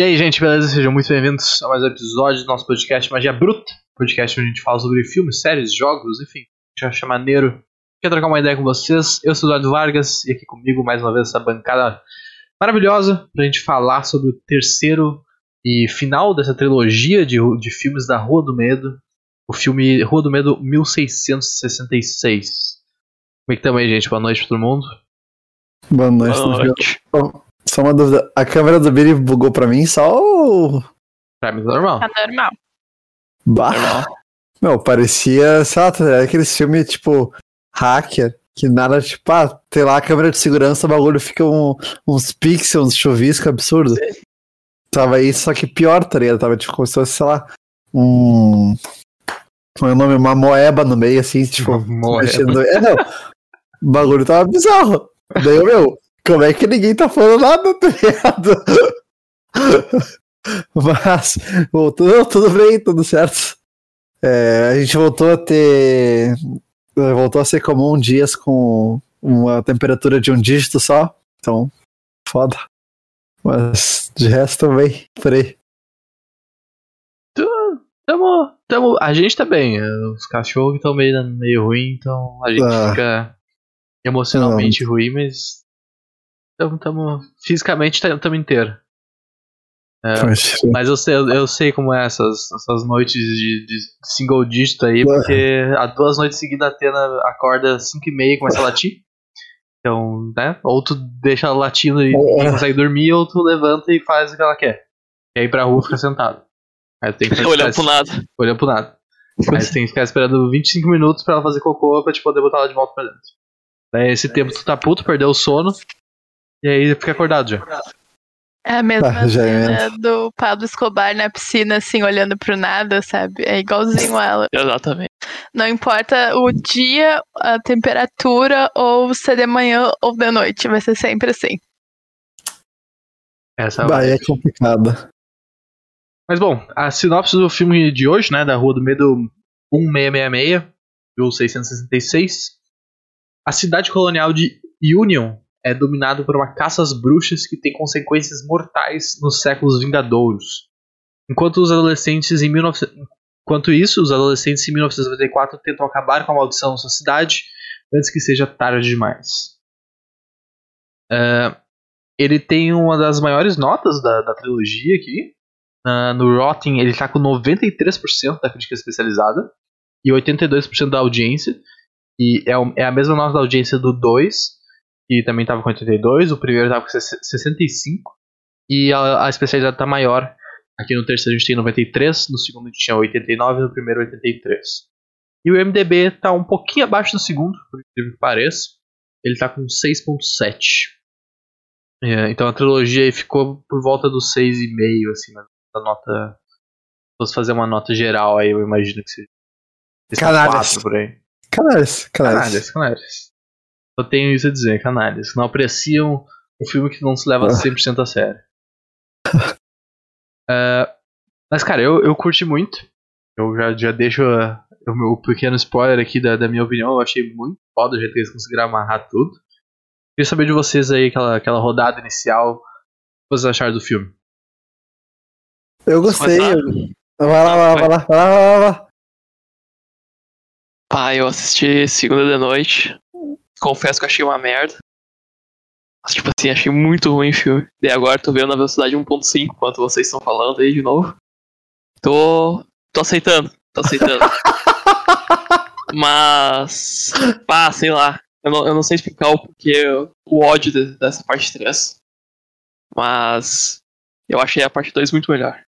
E aí, gente, beleza? Sejam muito bem-vindos a mais um episódio do nosso podcast Magia Bruta. Podcast onde a gente fala sobre filmes, séries, jogos, enfim. A gente acha maneiro. Quer trocar uma ideia com vocês? Eu sou o Eduardo Vargas e aqui comigo, mais uma vez, essa bancada maravilhosa pra gente falar sobre o terceiro e final dessa trilogia de, de filmes da Rua do Medo. O filme Rua do Medo 1666. Como é que também, gente? Boa noite pra todo mundo. Boa noite. Boa noite. Só uma dúvida. A câmera do Billy bugou pra mim só ou... Pra mim, tá normal. Tá normal. Bah. Normal. Meu, parecia, sei lá, tá- aquele filme tipo hacker, que nada, tipo, ah, tem lá a câmera de segurança, o bagulho fica um- uns pixels, uns chuvisco absurdo. Tava aí, só que pior, tá ligado? Tava tipo como se fosse, sei lá, um. Como é o nome? Uma moeba no meio, assim, tipo. Moeba. mexendo- É, não. O bagulho tava bizarro. Daí, eu, meu, como é que ninguém tá falando nada, tá ligado? Mas, voltou, tudo bem, tudo certo. É, a gente voltou a ter. Voltou a ser comum dias com uma temperatura de um dígito só. Então, foda. Mas de resto também, por aí. Tamo, tamo, a gente tá bem. eh, Os cachorros estão meio, meio ruim, então a gente Ah. fica emocionalmente ruim, mas tamo, tamo fisicamente tá- tamo inteiro. É, Mas, mas eu sei, eu sei como é essas, essas noites de, de single dígito aí, porque há duas noites seguidas a Atena acorda 5 e meia e começa a latir. Então, né? Ou tu deixa ela latindo e não consegue dormir, ou tu levanta e faz o que ela quer. E aí pra rua fica sentado. Aí tu tem que Olhando pro nada. olhando pro nada. Aí você tem que ficar esperando 25 minutos pra ela fazer cocô pra te poder botar ela de volta pra dentro. Daí esse tempo tu tá puto, perdeu o sono. E aí fica acordado já. É a mesma Ah, é cena do Pablo Escobar na piscina, assim, olhando pro nada, sabe? É igualzinho ela. Exatamente. Não importa o dia, a temperatura, ou se é de manhã ou de noite, vai ser sempre assim. Essa bah, vai. é complicado. Mas bom, a sinopse do filme de hoje, né, da Rua do Medo 1666, ou 666. A cidade colonial de Union é dominada por uma caça às bruxas que tem consequências mortais nos séculos vindouros. Enquanto os adolescentes em 19... Enquanto isso, os adolescentes em 1994 tentam acabar com a maldição na sua cidade antes que seja tarde demais. É, ele tem uma das maiores notas da, da trilogia aqui, ah, no Rotten ele tá com 93% da crítica especializada e 82% da audiência. E é, o- é a mesma nota da audiência do 2, que também tava com 82, o primeiro tava com 65, e a, a especializada tá maior. Aqui no terceiro a gente tem 93, no segundo a gente tinha 89 no primeiro 83. E o MDB tá um pouquinho abaixo do segundo, por incrível que pareça. Ele tá com 6.7. É, então a trilogia aí ficou por volta dos 6,5, assim, mas a nota. Se fosse fazer uma nota geral aí, eu imagino que seja. Canalhas. quatro por aí. Canalhas, canalhas. Canalhas, canalhas. Só tenho isso a dizer, canalhas. Não apreciam um filme que não se leva Ah. 100% a sério. É, mas, cara, eu, eu curti muito. Eu já, já deixo uh, o meu pequeno spoiler aqui da, da minha opinião. Eu achei muito foda o jeito que eles conseguiram amarrar tudo. Queria saber de vocês aí, aquela, aquela rodada inicial. O que vocês acharam do filme? Eu gostei. Eu- Vai lá, vai lá, vai lá, vai lá, vai lá. Pá, eu assisti segunda de noite. Confesso que eu achei uma merda. Mas, tipo assim, achei muito ruim o filme. E agora tô vendo na velocidade 1.5, enquanto vocês estão falando aí de novo. Tô. tô aceitando, tô aceitando. Mas. Pá, sei lá. Eu não, eu não sei explicar o porquê, o ódio de- dessa parte 3. Mas. Eu achei a parte 2 muito melhor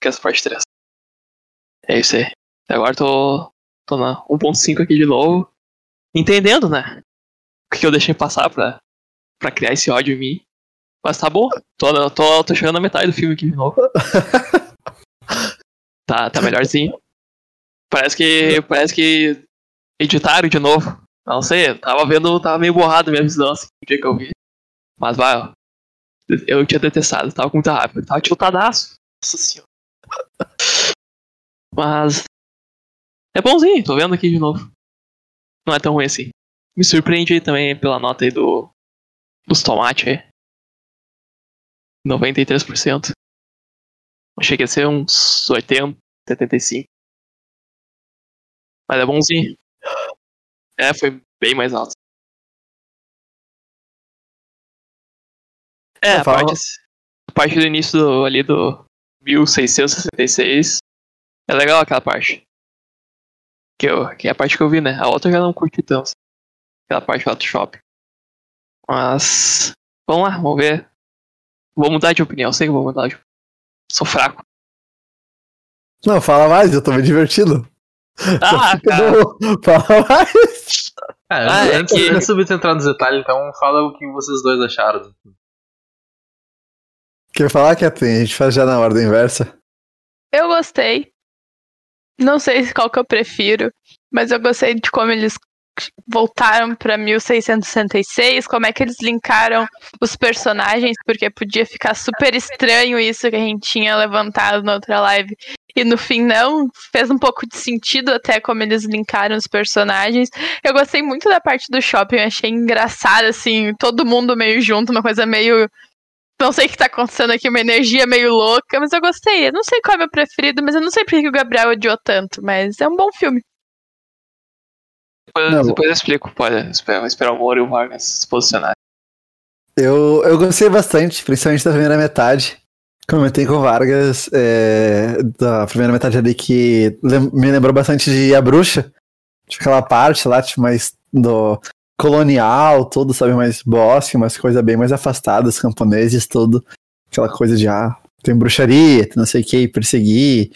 que essa parte 3. É isso aí. E agora tô. tô na 1.5 aqui de novo. Entendendo, né? O que eu deixei passar pra, pra criar esse ódio em mim. Mas tá bom. Tô, tô, tô chegando na metade do filme aqui de novo. Tá, tá melhorzinho. Parece que. Parece que editaram de novo. Não sei, tava vendo, tava meio borrado minha visão assim, no dia que eu vi. Mas vai, ó. Eu tinha detestado, tava com muita raiva. Tava tiltadaço. Nossa senhora. Mas. É bonzinho, tô vendo aqui de novo. Não é tão ruim assim. Me surpreende aí também pela nota aí do. Dos tomates aí. 93%. Achei que ia ser uns 80, 75. Mas é bonzinho. É, foi bem mais alto. É, a parte, a parte do início do- ali do 1666 é legal aquela parte. Que, eu, que é a parte que eu vi, né? A outra eu já não curti tanto. Aquela parte do shopping. Mas. Vamos lá, vamos ver. Vou mudar de opinião, sei que vou mudar de opinião. Sou fraco. Não, fala mais, eu tô me divertindo. Ah, cara. Não, fala mais. É, Ah, é antes, que- antes de entrar nos detalhes, então fala o que vocês dois acharam. Quer falar, Catherine? A gente faz já na ordem inversa. Eu gostei. Não sei qual que eu prefiro, mas eu gostei de como eles voltaram pra 1666, como é que eles linkaram os personagens, porque podia ficar super estranho isso que a gente tinha levantado na outra live. E no fim não, fez um pouco de sentido até como eles linkaram os personagens. Eu gostei muito da parte do shopping, achei engraçado assim, todo mundo meio junto, uma coisa meio não sei o que tá acontecendo aqui, uma energia meio louca, mas eu gostei. Eu não sei qual é meu preferido, mas eu não sei por que o Gabriel odiou tanto, mas é um bom filme. Depois, Não. depois eu explico. Pode esperar, esperar o Moro e o Vargas se posicionar. Eu, eu gostei bastante, principalmente da primeira metade. Comentei com o Vargas é, da primeira metade ali que lem- me lembrou bastante de A Bruxa. Tipo, aquela parte lá, tipo, mais do colonial, tudo, sabe, mais bosque, umas coisas bem mais afastadas, camponeses, tudo. Aquela coisa de, ah, tem bruxaria, tem não sei o que, perseguir.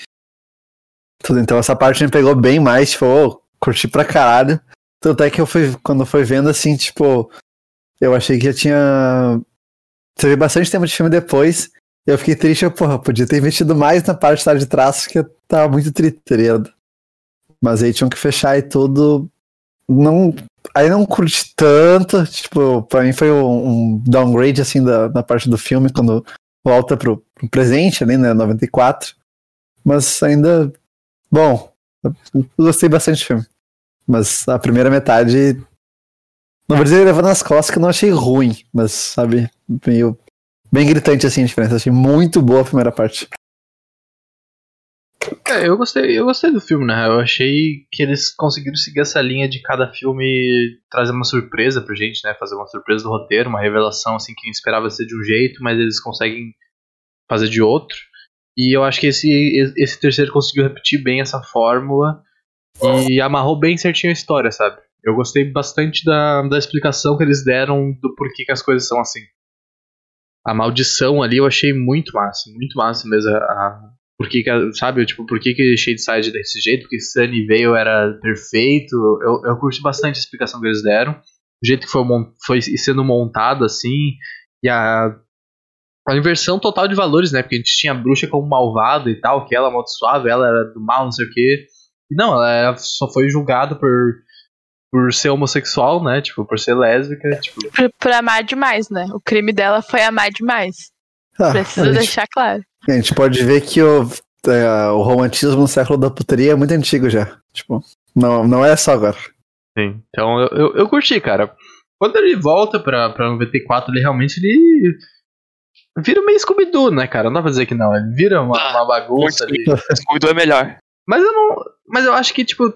Tudo. Então essa parte me pegou bem mais, tipo, curti pra caralho. Tanto é que eu fui, quando foi vendo assim, tipo, eu achei que já tinha. Teve bastante tempo de filme depois. Eu fiquei triste, eu, porra, podia ter investido mais na parte de traço, que eu tava muito triste, ligado? Mas aí tinham que fechar e tudo. Não. Aí não curti tanto. Tipo, pra mim foi um, um downgrade assim da, da parte do filme, quando volta pro, pro presente ali, né? 94. Mas ainda. Bom, eu gostei bastante do filme. Mas a primeira metade não vou dizer levando nas costas que eu não achei ruim, mas, sabe, meio. Bem gritante assim a diferença. Achei muito boa a primeira parte. É, eu gostei, eu gostei do filme, né? Eu achei que eles conseguiram seguir essa linha de cada filme trazer uma surpresa pra gente, né? Fazer uma surpresa do roteiro, uma revelação assim que esperava ser de um jeito, mas eles conseguem fazer de outro. E eu acho que esse, esse terceiro conseguiu repetir bem essa fórmula e amarrou bem certinho a história, sabe? Eu gostei bastante da, da explicação que eles deram do porquê que as coisas são assim. A maldição ali eu achei muito massa, muito massa mesmo. A, a- por que, sabe, tipo, por que, que Shadeside desse jeito, porque Sunny veio era perfeito. Eu, eu curti bastante a explicação que eles deram. O jeito que foi, foi sendo montado assim. E a, a inversão total de valores, né? Porque a gente tinha a bruxa como malvada e tal, que ela amaldiçoava, ela era do mal, não sei o quê. E não, ela só foi julgada por, por ser homossexual, né? Tipo, por ser lésbica. Tipo, Por, por amar demais, né? O crime dela foi amar demais. Ah, Preciso a, gente, deixar claro. a gente pode ver que o, é, o romantismo no século da putaria é muito antigo já. Tipo, não, não é só agora. Sim. Então eu, eu, eu curti, cara. Quando ele volta pra, pra 94, ele realmente ele vira meio Scooby-Doo, né, cara? Não dá pra dizer que não. Ele vira uma, uma bagunça ali. Scooby-Doo é melhor. Mas eu não. Mas eu acho que, tipo.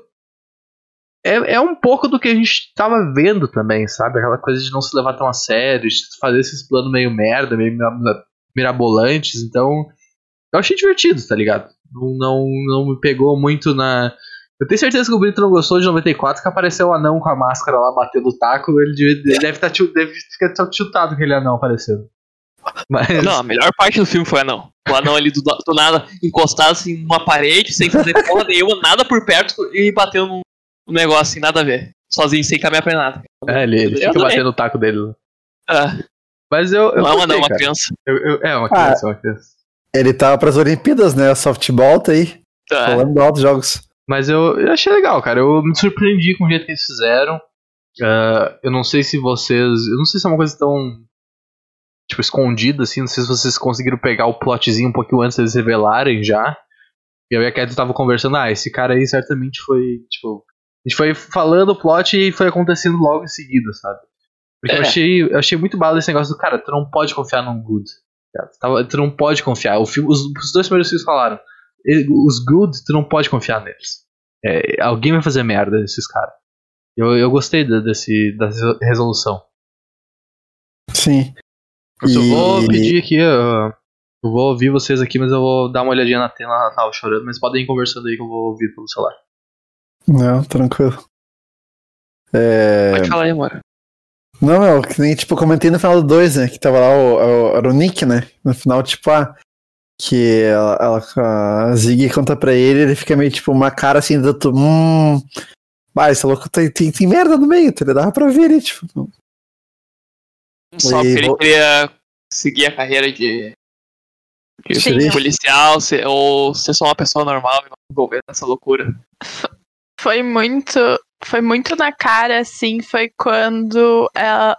É, é um pouco do que a gente tava vendo também, sabe? Aquela coisa de não se levar tão a sério, de fazer esses planos meio merda, meio mira- mirabolantes. Então. Eu achei divertido, tá ligado? Não, não, não me pegou muito na. Eu tenho certeza que o Brito não gostou de 94, que apareceu o anão com a máscara lá batendo o taco. Ele deve, deve, tá, deve ficar chutado aquele anão aparecendo. Mas. Não, a melhor parte do filme foi o anão. O anão ali do, do nada, encostado assim numa parede, sem fazer porra nenhuma, nada por perto e batendo num negócio assim, nada a ver. Sozinho, sem caminhar pra nada. É, ele, ele fica batendo o taco dele. lá. Ah, Mas eu. eu não é gostei, anão, é uma cara. criança. Eu- eu- é, uma criança, é uma criança. Ele tava pras Olimpíadas, né? Softball tá aí. Tá. Falando altos jogos. Mas eu, eu achei legal, cara. Eu me surpreendi com o jeito que eles fizeram. Ah, eu não sei se vocês. Eu não sei se é uma coisa tão. Tipo, escondida, assim. Não sei se vocês conseguiram pegar o plotzinho um pouquinho antes deles revelarem já. E eu e a Cat tava conversando, ah, esse cara aí certamente foi. Tipo. A gente foi falando o plot e foi acontecendo logo em seguida, sabe? Porque eu, É. achei, eu achei muito bala esse negócio do cara, tu não pode confiar num good. Tava- Tu não pode confiar. O filme, os, os dois primeiros filmes falaram. Os good, tu não pode confiar neles. É, alguém vai fazer merda desses caras. Eu, eu gostei desse, dessa resolução. Sim. Eu só E- vou pedir aqui, eu vou ouvir vocês aqui, mas eu vou dar uma olhadinha na tela, ela tava chorando, mas podem ir conversando aí que eu vou ouvir pelo celular. Não, tranquilo. É... Pode falar aí, amor. Não, meu, que nem, tipo, eu comentei no final do 2, né? Que tava lá o, o, era o Nick, né? No final, tipo, ah, que ela, ela- a Ziggy conta pra ele, ele fica meio, tipo, uma cara assim, do tu, hum... Ah, esse louco tem, tem, tem merda no meio, tá ligado? Dava pra ver ali, tipo... Só E que ele vou- queria seguir a carreira de, de Sim. policial, ser, ou ser só uma pessoa normal e não se envolver nessa loucura. Foi muito. Foi muito na cara, assim, foi quando ela,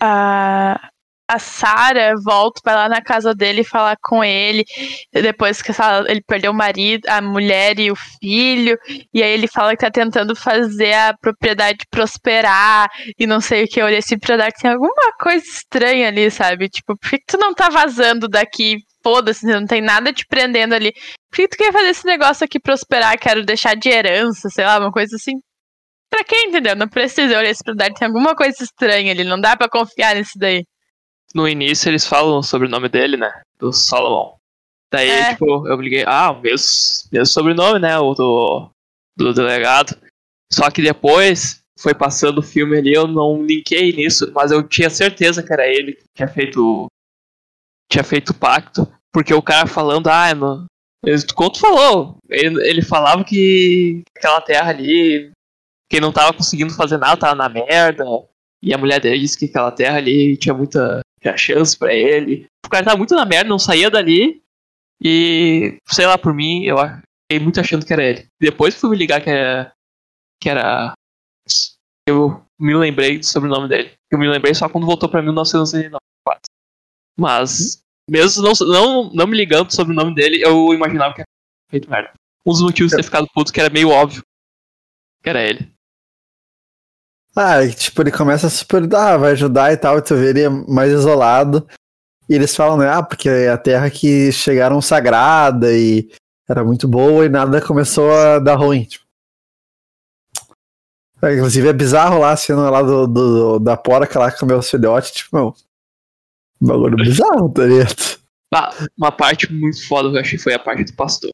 a, a Sarah volta, vai lá na casa dele falar com ele, depois que ele perdeu o marido, a mulher e o filho, e aí ele fala que tá tentando fazer a propriedade prosperar e não sei o que. Eu olhei assim tem alguma coisa estranha ali, sabe? Tipo, por que, que tu não tá vazando daqui? Foda-se, não tem nada te prendendo ali. Por que tu quer fazer esse negócio aqui prosperar? Quero deixar de herança, sei lá, uma coisa assim. Pra quem, entendeu? Não precisa. Olhei esse propriedade, tem alguma coisa estranha ali. Não dá pra confiar nisso daí. No início eles falam sobre o nome dele, né? Do Solomon. Daí, É. tipo, eu liguei, ah, o mesmo, mesmo sobrenome, né? O do, do delegado. Só que depois foi passando o filme ali, eu não linkei nisso, mas eu tinha certeza que era ele que tinha feito. Tinha feito o pacto. Porque o cara falando, ah, ele- Como tu falou, ele, ele falava que aquela terra ali, quem não tava conseguindo fazer nada tava na merda. E a mulher dele disse que aquela terra ali tinha muita tinha chance pra ele. O cara tava muito na merda, não saía dali. E, sei lá, por mim, eu a- fiquei muito achando que era ele. Depois fui me ligar que era. Que era. Eu me lembrei do sobrenome dele. Eu me lembrei só quando voltou pra 1994. Mas, mesmo não, não, não me ligando sobre o nome dele, eu imaginava que era feito merda. Um dos motivos de ter ficado puto que era meio óbvio que era ele. Ah, tipo, ele começa super, ah, vai ajudar e tal, e tu vê ele mais isolado. E eles falam, né, ah, porque é a terra que chegaram sagrada e era muito boa e nada começou a dar ruim. Tipo. É, inclusive é bizarro lá cena lá do, do- da porca lá com o meu filhote, tipo, meu. um Bagulho bizarro, tá ligado? Ah, uma parte muito foda que eu achei foi a parte do pastor.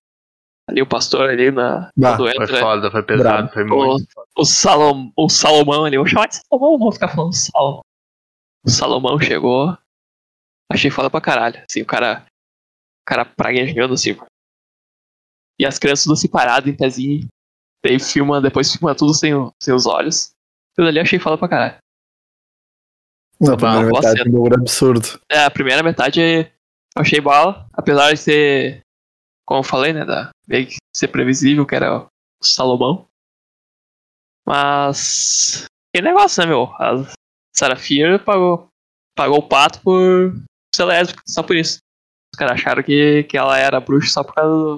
Ali o pastor ali na. Bah, quando Foi entra, foda, foi pesado, foi muito foda. o, Salom, o Salomão ali, vou chamar de Salomão, não vou ficar falando Salomão. O Salomão chegou. Achei foda pra caralho. Assim, o cara. O cara praguejando assim. E as crianças tudo separadas em pezinho. Daí filma, depois filma tudo sem, o- sem os olhos. Tudo ali achei foda pra caralho. Bah, primeira metade cena. um absurdo. É, a primeira metade eu achei bala, apesar de ser, como eu falei, né, da, meio que ser previsível, que era o Salomão. Mas. Que negócio, né, meu? A Sarah Fier pagou, pagou o pato por ser lésbica, só por isso. Os caras acharam que, que ela era bruxa só por causa do.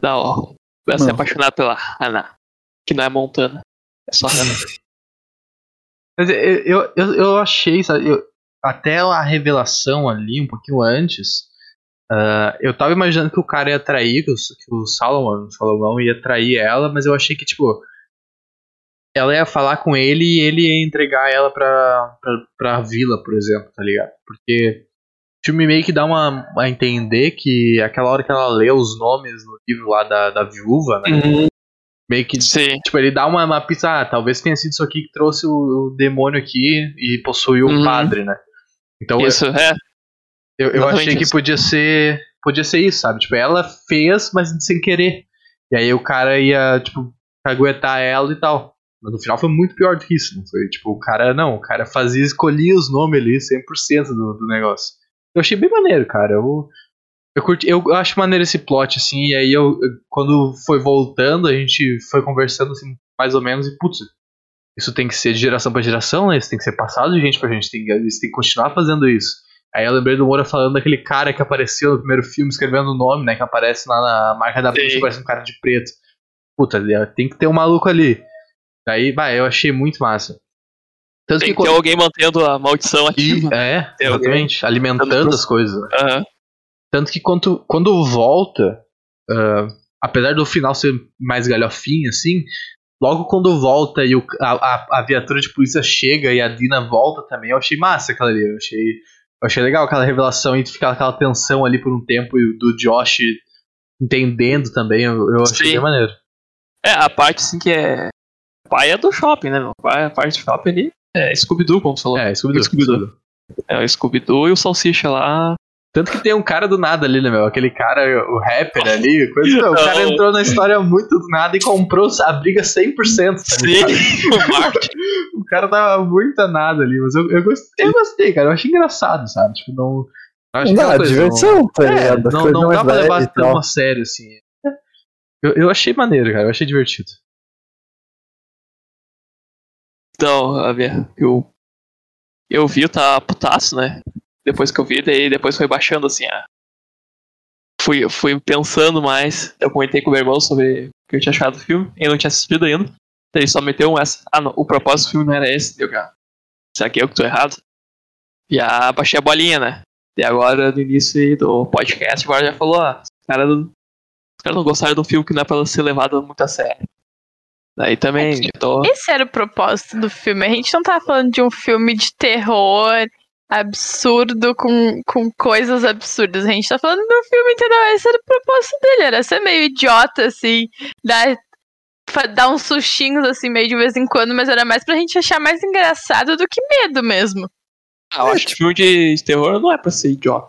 Da, ó, ela se apaixonar pela Ana, que não é Montana. É só Ana. Mas eu, eu, eu, eu achei, sabe, eu- até a revelação ali, um pouquinho antes, ah, eu tava imaginando que o cara ia trair, que o, que o Salomon, o Salomão ia trair ela, mas eu achei que, tipo, ela ia falar com ele e ele ia entregar ela pra, pra, pra vila, por exemplo, tá ligado? Porque o filme meio que dá uma, a entender que aquela hora que ela lê os nomes no livro lá da, da viúva, né? Meio que Sim. Tipo, ele dá uma, uma pista, ah, talvez tenha sido isso aqui que trouxe o, o demônio aqui e possuiu o Uhum. padre, né? Então eu, Isso, é. Eu, eu achei que isso. podia ser. Podia ser isso, sabe? Tipo, ela fez, mas sem querer. E aí o cara ia, tipo, caguetar ela e tal. Mas no final foi muito pior do que isso. Não foi, tipo, o cara, não, o cara fazia, escolhia os nomes ali, 100% do, do negócio. Eu achei bem maneiro, cara. Eu, eu curti, eu acho maneiro esse plot, assim, e aí eu, quando foi voltando, a gente foi conversando, assim, mais ou menos, e putz, isso tem que ser de geração pra geração, né? Isso tem que ser passado de gente pra gente, tem, eles têm que continuar fazendo isso. Aí eu lembrei do Moura falando daquele cara que apareceu no primeiro filme escrevendo o nome, né? Que aparece lá na marca da bruxa, parece um cara de preto. Puta, tem que ter um maluco ali. Daí, vai, eu achei muito massa. Tanto Tem que que ter alguém mantendo a maldição E, ativa. é, Tem alguém exatamente, alimentando as coisas. Aham. Tanto que quando, quando volta, ah, apesar do final ser mais galhofinho, assim, logo quando volta e o- a, a, a viatura de polícia chega e a Dina volta também, eu achei massa aquela ali. Eu achei, eu achei legal aquela revelação e ficar aquela tensão ali por um tempo e do Josh entendendo também. Eu, eu achei Sim. bem maneiro. É, a parte assim que é. Pai é do shopping, né, meu? Pai, a parte do shopping ali é Scooby-Doo, como você falou. É, Scooby-Doo. Scooby-Doo. Scooby-Doo. É o Scooby-Doo e o Salsicha lá. Tanto que tem um cara do nada ali, né, meu? Aquele cara, o rapper ali, coisa. meu, o cara Não. entrou na história muito do nada e comprou a briga 100%. Tá ligado? o Martin. O cara tava muito a nada ali, mas eu, eu, gostei, eu gostei, cara. Eu achei engraçado, sabe? Tipo, não. acho que é Não, uma coisa, diversão, tá não, é, não, não mais dá pra levar tão a sério, assim. Eu, eu achei maneiro, cara. Eu achei divertido. Então, a ver, eu. Eu vi, eu tava putaço, né? Depois que eu vi, daí depois foi baixando assim, a. Fui, fui pensando mais. Eu comentei com o meu irmão sobre o que eu tinha achado do filme. Ele não tinha assistido ainda. Daí ele só meteu um essa. Ah, não, o propósito do filme não era esse. Deu, cara. Será que eu que tô errado? E a baixei a bolinha, né? E agora, no início do podcast, agora já falou, ah, os caras não- os caras não gostaram do filme que não é pra ser levado muito a sério. Daí também, É já tô. Esse era o propósito do filme. A gente não tava falando de um filme de terror absurdo com, com coisas absurdas. A gente tá falando de um filme, entendeu? Esse era o propósito dele. Era ser meio idiota, assim, dar, dar uns sustinhos, assim, meio de vez em quando, mas era mais pra gente achar mais engraçado do que medo mesmo. Ah, eu É, acho que filme de terror não é pra ser idiota.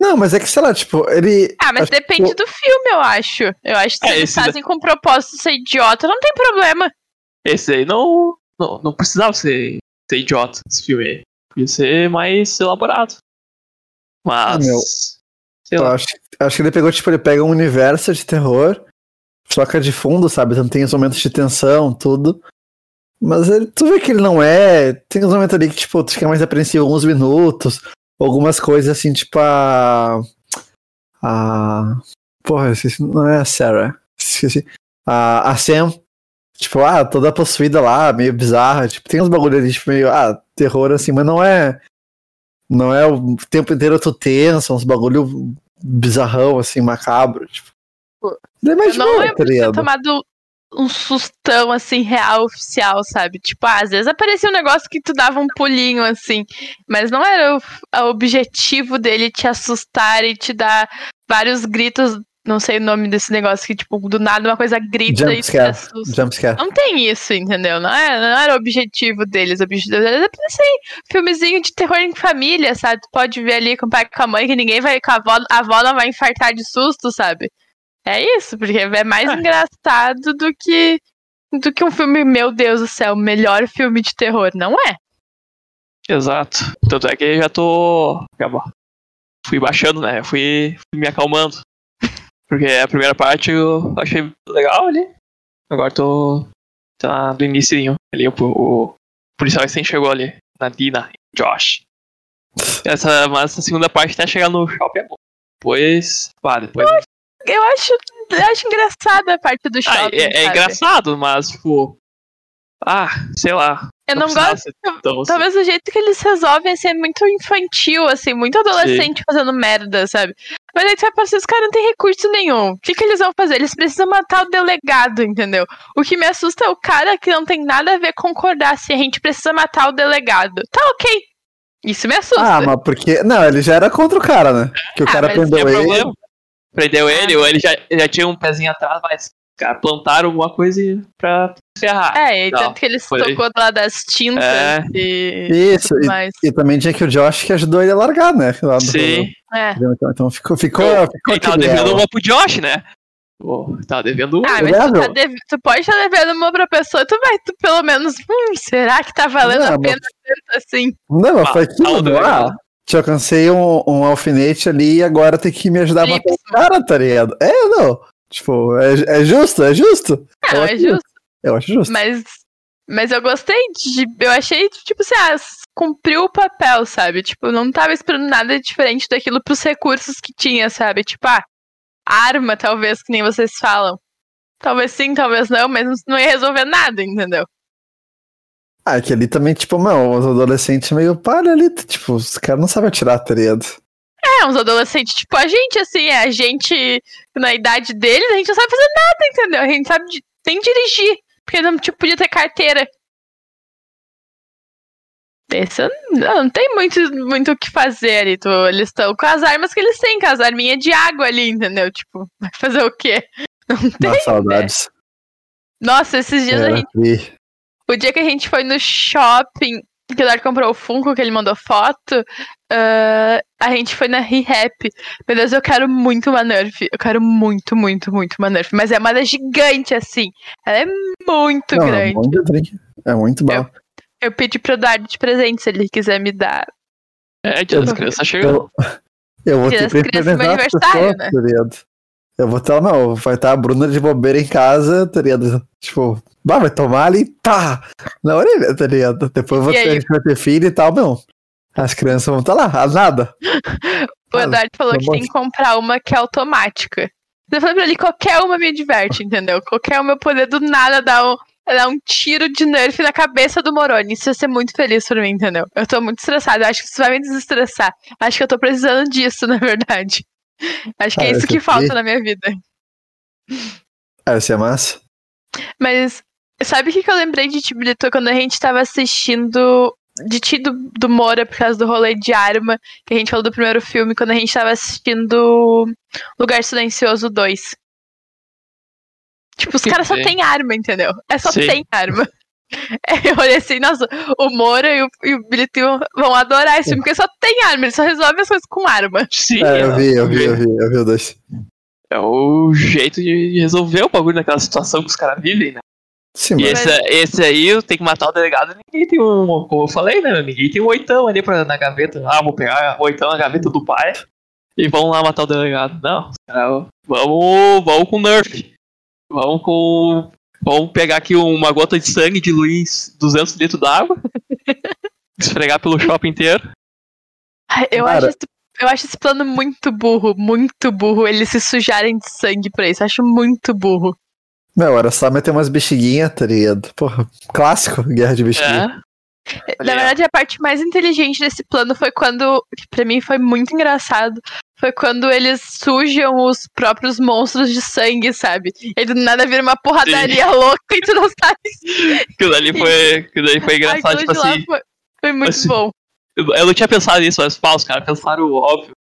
Não, mas é que, sei lá, tipo, ele. Ah, mas Acho depende o- do filme, eu acho. Eu acho que se É, eles esse da- fazem com propósito ser idiota, não tem problema. Esse aí não, não, não precisava ser, ser idiota, esse filme aí. Podia ser mais elaborado. Mas. Ah, meu. sei Eu lá. acho, acho que ele pegou, tipo, ele pega um universo de terror, troca de fundo, sabe? Então tem os momentos de tensão, tudo. Mas ele, tu vê que ele não é. Tem uns momentos ali que, tipo, tu fica mais apreensivo alguns minutos. Algumas coisas assim, tipo a. A. Porra, eu esqueci, não é a Sarah. Esqueci. A, a Sam. Tipo, ah, toda possuída lá, meio bizarra. Tipo, tem uns bagulho ali, tipo, meio. Ah, terror assim, mas não é. Não é o tempo inteiro tu tenso, uns bagulho bizarrão, assim, macabro. Tipo. É mais Eu não boa, lembro tá de ter ligado? tomado um sustão, assim, real, oficial, sabe? Tipo, ah, às vezes aparecia um negócio que tu dava um pulinho, assim. Mas não era o, o objetivo dele te assustar e te dar vários gritos. Não sei o nome desse negócio que, tipo, do nada uma coisa grita e te Jumpscare. assusta. Jumpscare. Não tem isso, entendeu? Não, é, não era o objetivo deles. O objetivo deles é pra ser filmezinho de terror em família, sabe? Tu pode ver ali com o pai e com a mãe que ninguém vai. Com a, avó, a avó não vai infartar de susto, sabe? É isso, porque é mais É. engraçado do que. Do que um filme, meu Deus do céu, melhor filme de terror. Não é? Exato. Tanto é que eu já tô. bom, Fui baixando, né? Fui, fui me acalmando. Porque a primeira parte eu achei legal ali. Agora tô. Tá do início ali. O, o policial recém chegou ali. Na Dina, Josh. Essa, mas essa segunda parte até chegar no shopping é bom. Depois. Pá, depois. Eu acho, eu acho engraçada a parte do Ah, shopping. é, é sabe? engraçado, mas tipo. Ah, sei lá. Eu não precisava gosto. tão assim. Talvez o jeito que eles resolvem é ser muito infantil, assim, muito adolescente fazendo merda, sabe? Mas aí tu vai passar, os caras não têm recurso nenhum. O que, que eles vão fazer? Eles precisam matar o delegado, entendeu? O que me assusta é o cara que não tem nada a ver concordar se a gente precisa matar o delegado. Tá ok. Isso me assusta. Ah, mas porque. Não, ele já era contra o cara, né? Que o Ah, cara mas prendeu ele. Prendeu ele, Ah. ou ele já, já tinha um pezinho atrás, mas cara, plantaram alguma coisa e- pra ferrar. É, e Não, tanto que ele se tocou lá das tintas É. e. Isso, e, Mas, e também tinha que o Josh que ajudou ele a largar, né? Lá do- Sim. é. Então, então ficou, ficou, Eu- ficou Ele tava devendo elo. uma pro Josh, né? Pô, tava devendo uma. Ah, mas tu, tá deve- tu pode estar devendo uma pra pessoa, tu vai, tu pelo menos, hum, será que tá valendo Não, a pena tanto assim? Não, mas Ah, foi aquilo, tá. Ah, tá. Te alcancei um, um alfinete ali e agora tem que me ajudar a matar o cara, tá ligado? É, não. Tipo, é, é justo, é justo. Não, Eu é acho justo, Eu acho justo. mas, mas eu gostei de, eu achei, tipo assim, ah, cumpriu o papel, sabe? Tipo, não tava esperando nada diferente daquilo pros recursos que tinha, sabe? Tipo, ah, arma, talvez, que nem vocês falam. Talvez sim, talvez não, mas não ia resolver nada, entendeu? Ah, que ali também, tipo, meu, os adolescentes meio para ali, tipo, os caras não sabem atirar, tá ligado? É, uns adolescentes, tipo, a gente, assim, é, a gente, na idade deles, a gente não sabe fazer nada, entendeu? A gente sabe nem dirigir, porque não, tipo, podia ter carteira. Esse não, não tem muito, muito o que fazer ali. Tu, eles estão com as armas que eles têm, com as arminhas de água ali, entendeu? Tipo, vai fazer o quê? Não tem. Dá saudades. Nossa, esses dias a Era gente tri. O dia que a gente foi no shopping, que o Eduardo comprou o Funko, que ele mandou foto, ah, a gente foi na ReHap. Meu Deus, eu quero muito uma Nerf. Eu quero muito, muito, muito uma Nerf. Mas é uma gigante, assim. Ela é muito Não, é grande. muito. É muito bom. Eu pedi pro Eduardo de presente, se ele quiser me dar. É, dia das crianças chegando. Eu, eu vou Dia ter que as aniversário, pessoas, né? ligado? Eu vou estar, não, vai estar a Bruna de bobeira em casa, tá ligado? Tipo, bah, vai tomar ali, pá, na orelha, tá ligado? Depois eu vou ter, aí? a gente vai ter filho e tal, meu. As crianças vão estar lá, a nada. O Eduardo falou tá que tem que comprar uma que é automática. Eu falei pra ele, qualquer uma me diverte, entendeu? Qualquer uma eu poder do nada dar um, dar um tiro de nerf na cabeça do Moroni. Isso ia ser muito feliz pra mim, entendeu? Eu tô muito estressada. Eu acho que isso vai me desestressar. Acho que eu tô precisando disso, na verdade. Acho que é Ah, isso esse que falta aqui- na minha vida. Ah, isso é massa. Mas sabe o que, que eu lembrei de Tibilito quando a gente tava assistindo de ti do, do Moura por causa do rolê de arma, que a gente falou do primeiro filme, quando a gente tava assistindo Lugar Silencioso 2. Tipo, os caras só têm arma, entendeu? É só Sim. tem arma. É, eu olhei assim, nossa, o Moura e o, e o Billy Till vão adorar esse filme, porque só tem arma, eles só resolvem as coisas com arma. Sim, É, eu vi, eu vi, eu vi, eu vi o dois. É o jeito de resolver o bagulho naquela situação que os caras vivem, né? Sim, E esse, esse aí, tem que matar o delegado, ninguém tem um. Como eu falei, né? Ninguém tem um oitão ali pra, na gaveta. Ah, vou pegar o oitão na gaveta do pai e vamos lá matar o delegado. Não, os caras, vamos, vamos com Nerf. Vamos com. Vamos pegar aqui uma gota de sangue de Luiz, 200 litros d'água, esfregar pelo shopping inteiro. Eu Cara. acho, esse, eu acho esse plano muito burro, muito burro, eles se sujarem de sangue pra isso. Acho muito burro. Meu, era só meter umas bexiguinhas, tá ligado? Porra, clássico, guerra de bexiguinha. É. Na verdade, a parte mais inteligente desse plano foi quando, que pra mim foi muito engraçado, foi quando eles sujam os próprios monstros de sangue, sabe? E aí do nada vira uma porradaria louca e tu não sabe. Aquilo dali foi, aquilo dali foi engraçado, tipo assim. foi, foi muito assim, bom. Eu eu não tinha pensado nisso, mas pá, os caras pensaram o óbvio.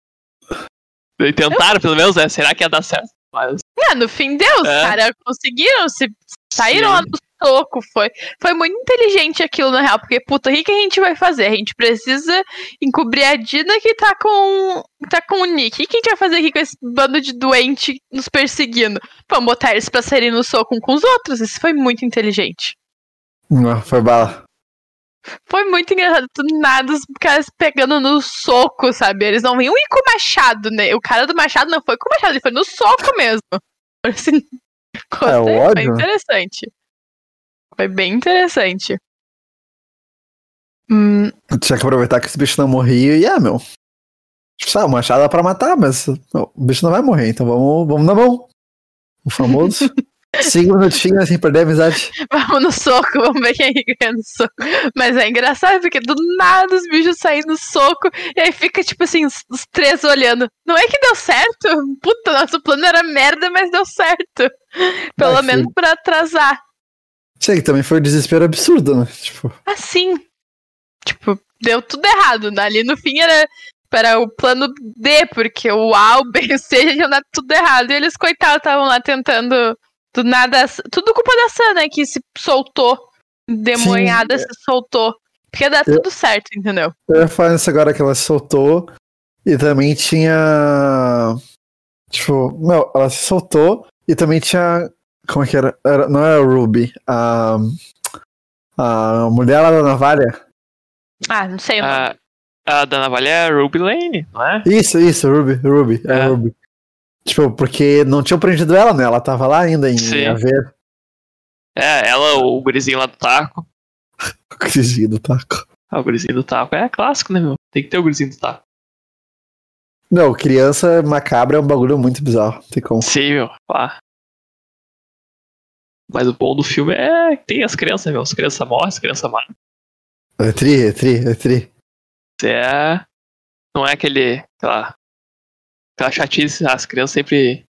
E Tentaram, pelo menos, né? Será que ia dar certo? Mas Ah, no fim deu, os É. caras conseguiram, se saíram Sim. lá do soco. Foi, foi muito inteligente aquilo, na real, porque, puta, o que, que a gente vai fazer? A gente precisa encobrir a Dina que tá com, tá com o Nick. O que, a gente vai fazer aqui com esse bando de doente nos perseguindo? Vamos botar eles pra saírem no soco um com os outros. Isso foi muito inteligente. Ah, Foi bala. Foi muito engraçado. Do nada, os caras pegando no soco, sabe? Eles não vinham ir com o machado, né? O cara do machado não foi com o machado, ele foi no soco mesmo. Assim, foi ódio, né? interessante. Foi bem interessante. Hum, Tinha que aproveitar que esse bicho não morria e, ah, meu. Sabe, o machado dá pra matar, mas não, o bicho não vai morrer, então vamos, vamos na mão. O famoso. Cinco minutinhos sem perder a amizade. vamos no soco, vamos ver quem ganha no soco. Mas é engraçado, porque do nada os bichos saem no soco e aí fica, tipo assim, os, os três olhando. Não é que deu certo? Puta, nosso plano era merda, mas deu certo. Pelo Vai, menos pra atrasar. Sei que também foi um desespero absurdo, né? Tipo, assim. Tipo, deu tudo errado. Ali no fim era, era o plano D, porque o A, o B o C já tudo errado. E eles, coitados, estavam lá tentando. Do nada. Tudo culpa da Sam, né? Que se soltou. Demonhada se soltou. Porque dar Eu- tudo certo, entendeu? eu ia falar isso agora que ela se soltou. E também tinha. Tipo, meu, ela se soltou e também tinha. Como é que era? era não era a Ruby. A. A mulher lá da navalha. Ah, não sei a, a da navalha é a Ruby Lane, não é? Isso, isso, Ruby, Ruby, é, É. Ruby. Tipo, porque não tinham prendido ela, né? Ela tava lá ainda em Sim. É, ela, o gurizinho lá do taco. o crisinho do taco. Ah, o gurizinho do taco é clássico, né, meu? Tem que ter o gurizinho do taco. Não, criança macabra é um bagulho muito bizarro. Tem como. Sim, meu. Pá. Mas o bom do filme é que tem as crianças, meu. As crianças morrem, as crianças matam. É tri, é tri, é tri. Você é. Não é aquele. Sei lá. Aquela chatice, as crianças sempre.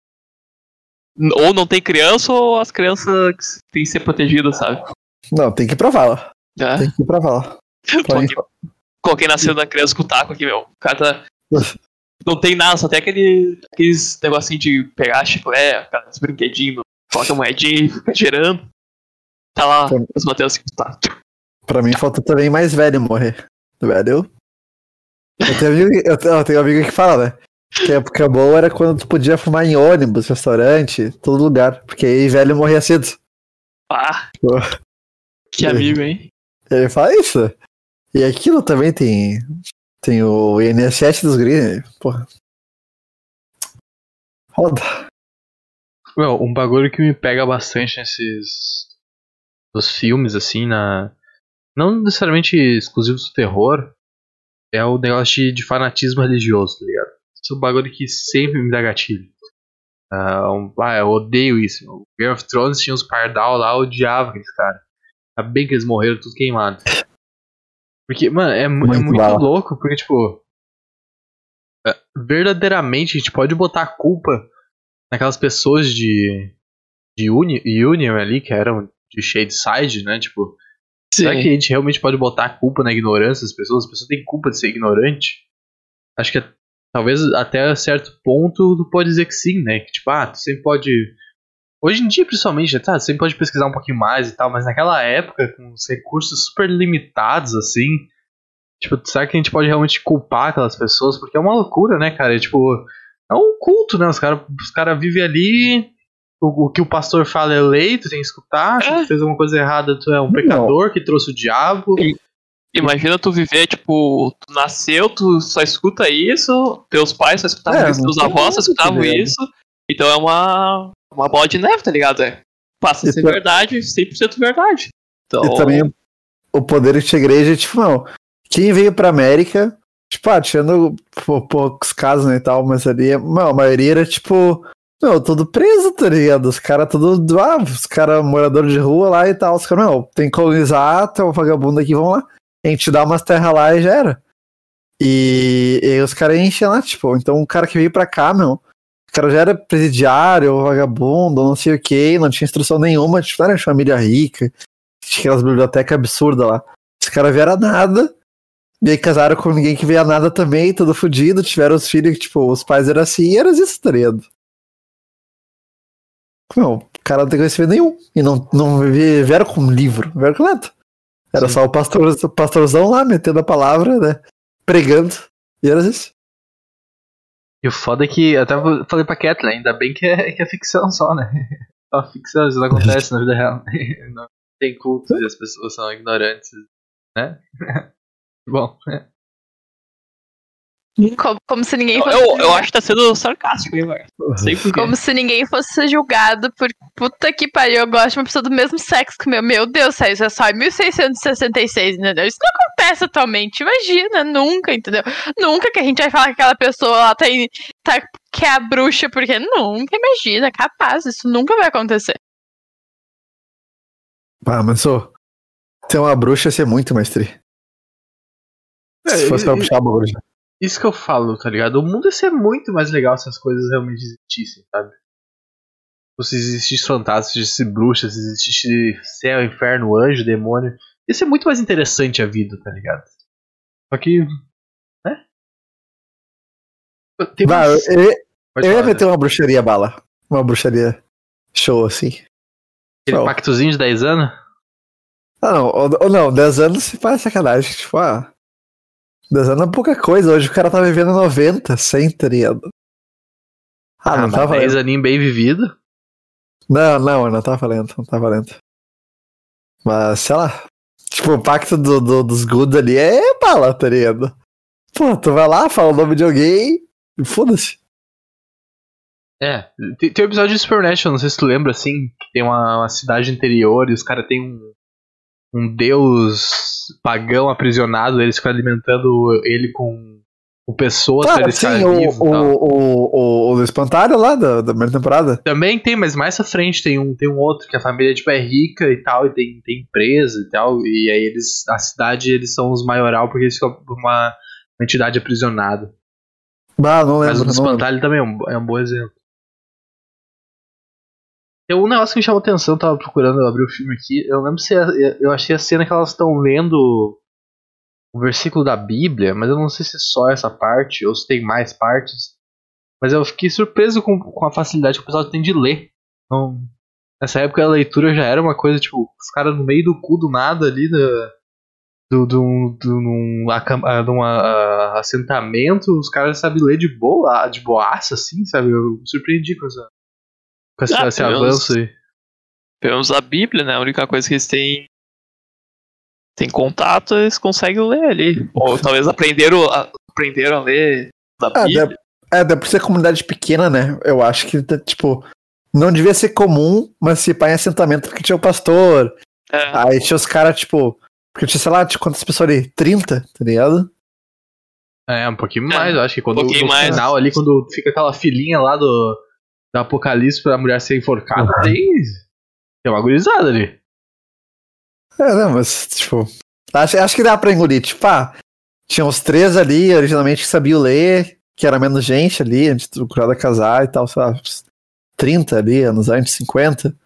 Ou não tem criança, ou as crianças têm que ser protegidas, sabe? Não, tem que provar lá. É. Tem que provar lá. Coloquei, coloquei na cena da criança com o taco aqui, meu. O cara tá. Não tem nada, só tem aquele, aqueles negocinhos de pegar chiclete, aqueles brinquedinhos, coloca a moedinha e fica girando. Tá lá, os Matheus assim, tá. Pra mim falta também mais velho morrer. Velho. Eu tenho, amigo, eu tenho, eu tenho um amigo que fala, né? Que a época boa era quando tu podia fumar em ônibus, restaurante, todo lugar. Porque aí velho morria cedo. Ah, Pô. que amigo, hein? Ele fala isso. E aquilo também tem. Tem o INSS dos Green. Porra. Foda. Well, um bagulho que me pega bastante nesses. dos filmes, assim, na. Não necessariamente exclusivos do terror, é o negócio de, de fanatismo religioso, tá ligado? Isso é um bagulho que sempre me dá gatilho. Ah, um- ah, eu odeio isso. O Game of Thrones tinha os pardal lá, eu odiava aqueles caras. Ainda bem que eles morreram tudo queimado. Porque, mano, é, mu- é Muito muito louco, porque, tipo. é, verdadeiramente a gente pode botar a culpa naquelas pessoas de. de uni, Union ali, que eram de Shadeside, né? Tipo, será que a gente realmente pode botar a culpa na ignorância das pessoas? As pessoas têm culpa de ser ignorante? Acho que é- talvez até certo ponto tu pode dizer que sim, né? Que tipo, ah, tu sempre pode. Hoje em dia, principalmente, tá? Tu sempre pode pesquisar um pouquinho mais e tal, mas naquela época, com os recursos super limitados, assim. Tipo, será que a gente pode realmente culpar aquelas pessoas? Porque é uma loucura, né, cara? É, tipo, é um culto, né? Os caras os cara vivem ali. O, o que o pastor fala é lei, tu tem que escutar. Se É. tu fez alguma coisa errada, tu é um pecador que trouxe o diabo. Imagina tu viver, tipo, tu nasceu, tu só escuta isso, teus pais só escutavam É, isso, não teus avós só escutavam tá ligado? isso. Então é uma, uma bola de neve, tá ligado? É, passa a ser é- verdade, 100% verdade. Então, E também o poder de igreja, tipo, não. Quem veio pra América, tipo, ah, tirando pou- poucos casos né, e tal, mas ali, a maioria era tipo, não, tudo preso, tá ligado? Os caras tudo, ah, os caras moradores de rua lá e tal, os caras, não, tem que colonizar, tem um vagabundo aqui, vamos lá. A gente dá umas terras lá e já era. E, e os caras enchem lá, tipo, então o cara que veio pra cá, meu, o cara já era presidiário, vagabundo, não sei o que, não tinha instrução nenhuma, tipo, era família rica, tinha aquelas bibliotecas absurdas lá. Os caras vieram nada, e aí casaram com ninguém que veio a nada também, tudo fudido, tiveram os filhos que, tipo, os pais eram assim, e era isso, tá ligado? Não, o cara não tem conhecimento nenhum. E não, não vi- vieram com livro, vieram com nada. Era Sim. só o, pastor, o pastorzão lá, metendo a palavra, né? Pregando. E era isso. E o foda é que, até falei pra Kathleen, ainda bem que é, que é ficção só, né? Só ficção, isso não acontece na vida real. Não tem culto e as pessoas são ignorantes, né? Bom, é. Como, como se ninguém eu, fosse. eu, eu acho que tá sendo sarcástico, hein, velho? Como se ninguém fosse julgado por puta que pariu. Eu gosto de uma pessoa do mesmo sexo que o meu. Meu Deus, isso é só em 1666, entendeu? Isso não acontece atualmente. Imagina, nunca, entendeu? Nunca que a gente vai falar que aquela pessoa lá tá, em- tá que é a bruxa, porque nunca, imagina, capaz, isso nunca vai acontecer. Ah, mas só. Ter uma bruxa ia ser muito mais tri. Se É, fosse e- pra puxar a bruxa. Isso que eu falo, tá ligado? O mundo ia ser muito mais legal se as coisas realmente existissem, sabe? Tipo, Se existisse fantasmas, se existisse bruxas, se existisse céu, inferno, anjo, demônio. Ia ser muito mais interessante a vida, tá ligado? Só que. né? Tem Vai, eu, eu, eu ia falar, meter uma bruxaria bala. Uma bruxaria show, assim. Aquele Não. pactozinho de 10 anos? Ah, não. Ou, ou não, 10 anos se faz sacanagem. Tipo, ah. 10 anos é pouca coisa. Hoje o cara tá vivendo 90, 100, tá ligado? Ah, não mas tá 10 valendo. aninho bem vivido. Não, não, não tá valendo, não tá valendo. Mas, sei lá. Tipo, o pacto do, do- dos good ali é bala, tá ligado? Pô, tu vai lá, fala o nome de alguém e foda-se. É, tem, tem um episódio de Supernatural, não sei se tu lembra, assim, que tem uma, uma cidade interior e os caras têm um, um deus pagão aprisionado, eles ficam alimentando ele com com pessoas pra Tá, ele sim, estar o, vivo o, o, o, o Espantalho lá da, da primeira temporada. Também tem, mas mais à frente tem um, tem um outro que a família tipo, é rica e tal, e tem, tem empresa e tal, e aí eles, a cidade, eles são os maioral porque eles ficam por uma entidade aprisionada. Ah, não Mas lembro. o não lembro. espantalho também é um, é um bom exemplo. Tem um negócio que me chamou atenção, eu tava procurando, eu abri o filme aqui, eu lembro se é- eu achei a cena que elas estão lendo o versículo da Bíblia, mas eu não sei se é só essa parte, ou se tem mais partes. Mas eu fiquei surpreso com, com a facilidade que o pessoal tem de ler. Então, nessa época a leitura já era uma coisa, tipo, os caras no meio do cu do nada ali, da, do, do, do, num, de um assentamento, os caras sabem ler de boa, de boaça, assim, sabe? Eu me surpreendi com, essa, com esse, Ah, esse pelo avanço aí. Pelo menos a Bíblia, né? A única coisa que eles têm. Tem contato, eles conseguem ler ali. Ou talvez aprenderam a, aprenderam a ler da Ah, Bíblia. deve, é, deve ser comunidade pequena, né? Eu acho que, tá, tipo, não devia ser comum, mas se pá em assentamento, porque tinha o pastor. É, Aí tinha os caras, tipo. Porque tinha, sei lá, de quantas pessoas ali? 30, tá ligado? É, um pouquinho É, mais, eu acho que quando um pouquinho no mais. final ali, quando fica aquela filinha lá do, do Apocalipse pra mulher ser enforcada, Uhum. tem, tem uma gurizada ali. É, não, mas, tipo. Acho, acho que dá pra engolir. Tipo, ah, tinha uns três ali, originalmente, que sabiam ler, que era menos gente ali, antes do curado casar e tal, sei lá, uns 30 ali, anos antes, 50.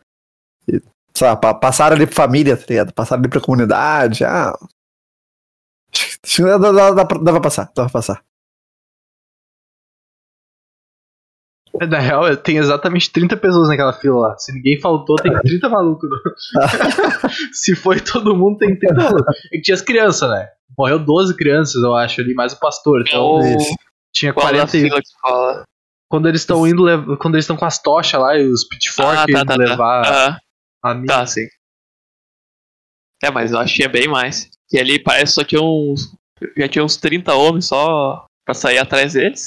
E, sei lá, passaram ali pra família, tá ligado? Passaram ali pra comunidade, ah. Acho que dá, dá pra- passar, dá pra passar. Na real, tem exatamente 30 pessoas naquela fila lá. Se ninguém faltou, tem 30 malucos. Se foi todo mundo, tem 30 malucos. E tinha as crianças, né? Morreu 12 crianças, eu acho, ali, mais o pastor. é Então, tinha Qual da 40 e... fila que fala? Quando eles estão indo, lev- quando eles estão com as tochas lá e os pitchfork Ah, tá, indo tá, tá. levar Ah, a mina. tá, sim. É, mas eu achei bem mais. E ali parece que só tinha uns. Já tinha uns 30 homens só pra sair atrás deles.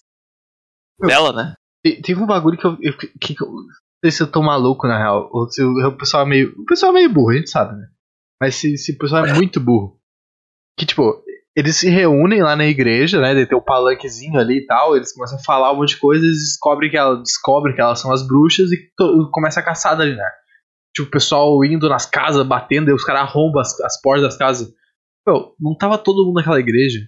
Dela, né? Te- Teve um bagulho que eu, eu- que, que eu não sei se eu tô maluco, na real. Ou se o, o pessoal é meio. O pessoal é meio burro, a gente sabe, né? Mas se, se o pessoal é muito burro. Que, tipo, eles se reúnem lá na igreja, né? Tem o palanquezinho ali e tal. Eles começam a falar um monte de coisa. Eles descobrem que, ela, descobrem que elas são as bruxas e começa a caçada ali, né? Tipo, o pessoal indo nas casas, batendo, e os caras arrombam as, as portas das casas. Meu, não tava todo mundo naquela igreja.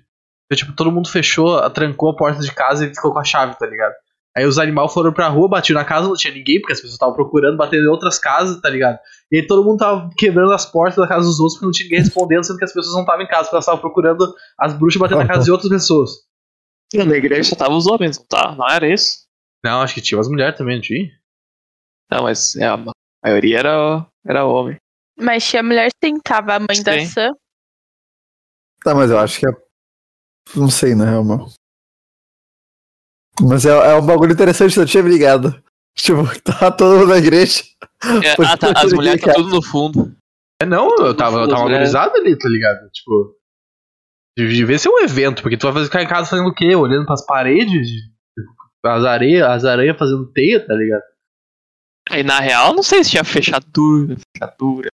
Então, tipo, todo mundo fechou, trancou a porta de casa e ficou com a chave, tá ligado? Aí os animais foram pra rua, batiam na casa, não tinha ninguém, porque as pessoas estavam procurando, batendo em outras casas, tá ligado? E aí todo mundo tava quebrando as portas da casa dos outros porque não tinha ninguém respondendo, sendo que as pessoas não estavam em casa, porque elas estavam procurando as bruxas batendo na casa de outras pessoas. Na igreja tava os homens, não tá? Não era isso? Não, acho que tinha umas mulheres também, não tinha? Não, mas é, a maioria era, era homem. Mas tinha mulher sim, tava a mãe da Sim. Sam. Tá, mas eu acho que é. Não sei, na real, meu. Mas é, é um bagulho interessante, eu tinha me ligado. Tipo, tá todo mundo na igreja. É, ah, tá, as mulheres tá tudo no fundo. É, não, eu tava, eu tava mulheres. organizado ali, tá ligado? Tipo. Devia ser um evento, porque tu vai fazer- ficar em casa fazendo o quê? Olhando pras paredes? As areias, as aranhas fazendo teia, tá ligado? Aí na real, não sei se tinha fechadura, fechadura.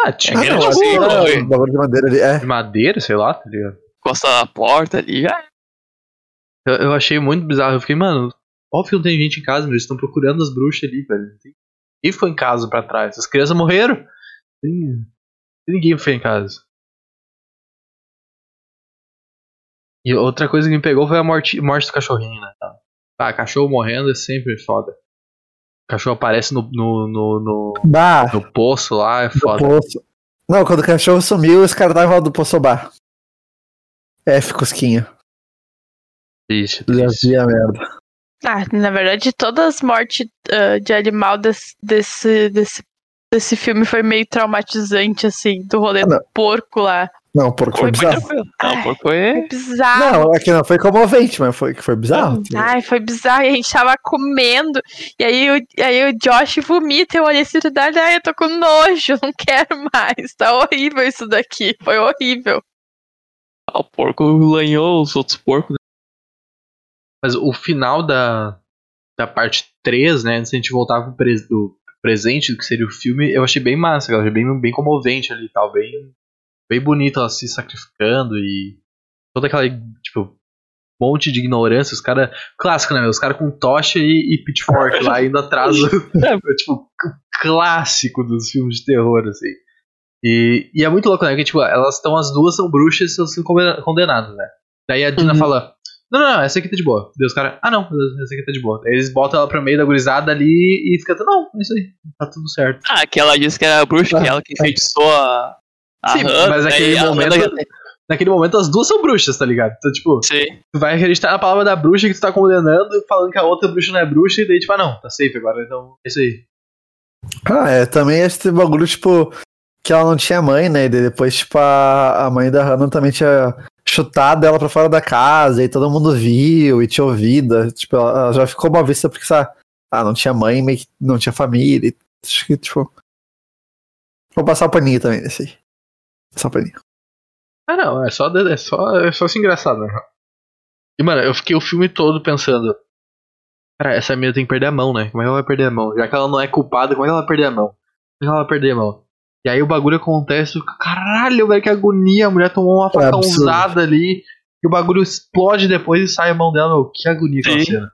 Ah, tinha Ah, não, assim, um bagulho de madeira ali. É. de madeira, sei lá, tá ligado? Encosta na porta ali, já. Eu, eu achei muito bizarro. Eu fiquei, mano, óbvio que não tem gente em casa, eles estão procurando as bruxas ali, velho. Ninguém foi em casa pra trás. As crianças morreram. Tem- Ninguém foi em casa. E outra coisa que me pegou foi a morte, morte do cachorrinho, né? Ah, cachorro morrendo é sempre foda. O cachorro aparece no, no, no, no, Bah, no poço lá, é foda. poço. Não, quando o cachorro sumiu, os caras davam do poço bar. F, Cusquinha. Triste, Já vi a merda. Ah, na verdade, todas as mortes ah, de animal desse, desse, desse, desse filme foi meio traumatizante, assim, do rolê Ah, do porco lá. Não, porque foi Foi, foi bizarro. Não, Ai. porco foi. Foi bizarro. Não, é que não foi comovente, mas foi que foi bizarro. Ai, foi bizarro. E a gente tava comendo. E aí, o- e aí o Josh vomita. Eu olhei assim, ai, eu tô com nojo, não quero mais. Tá horrível isso daqui. Foi horrível. Ah, o porco lanhou os outros porcos. Mas o final da, da parte 3, né? Antes da gente voltar pro pres- do presente, do que seria o filme, eu achei bem massa, eu achei bem, bem comovente ali e tal, bem, bem bonito ela se sacrificando e toda aquela, tipo, monte de ignorância, os caras. Clássico, né? meu? Os caras com tocha e, e pitchfork lá indo atrás. é, tipo, clássico dos filmes de terror, assim. E, e é muito louco, né? Porque, tipo, elas estão, as duas são bruxas e estão sendo conde- condenadas, né? Daí a Dina Uhum. fala: Não, não, não, essa aqui tá de boa. Daí os caras, ah, não, essa aqui tá de boa. Daí eles botam ela pro meio da gurizada ali e fica, não, é isso aí, tá tudo certo. Ah, que ela disse que era bruxa, que ela que enfeitiçou a. a Sim, mas né, naquele a momento- Naquele momento as duas são bruxas, tá ligado? Então, tipo, Sim. tu vai acreditar na palavra da bruxa que tu tá condenando, falando que a outra bruxa não é bruxa, e daí, tipo, ah, não, tá safe agora, então é isso aí. Ah, é, também esse bagulho, tipo, que ela não tinha mãe, né? E daí depois, tipo, a, a mãe da Hannah também tinha chutado ela pra fora da casa, e todo mundo viu e tinha ouvido. Tipo, ela, ela já ficou mal vista porque, sabe, ah, não tinha mãe, meio que não tinha família. Acho que, tipo. Vou passar o paninho também nesse aí. Passar o paninho. Ah, não, é só, é só, é só se engraçado, né? E, mano, eu fiquei o filme todo pensando. Cara, essa menina tem que perder a mão, né? Como é que ela vai perder a mão? Já que ela não é culpada, como é que ela vai perder a mão? Como é que ela vai perder a mão? E aí o bagulho acontece, caralho, velho, que agonia, a mulher tomou uma faca absurdo. usada ali, e o bagulho explode depois e sai a mão dela, meu, que agonia aquela Sim. cena.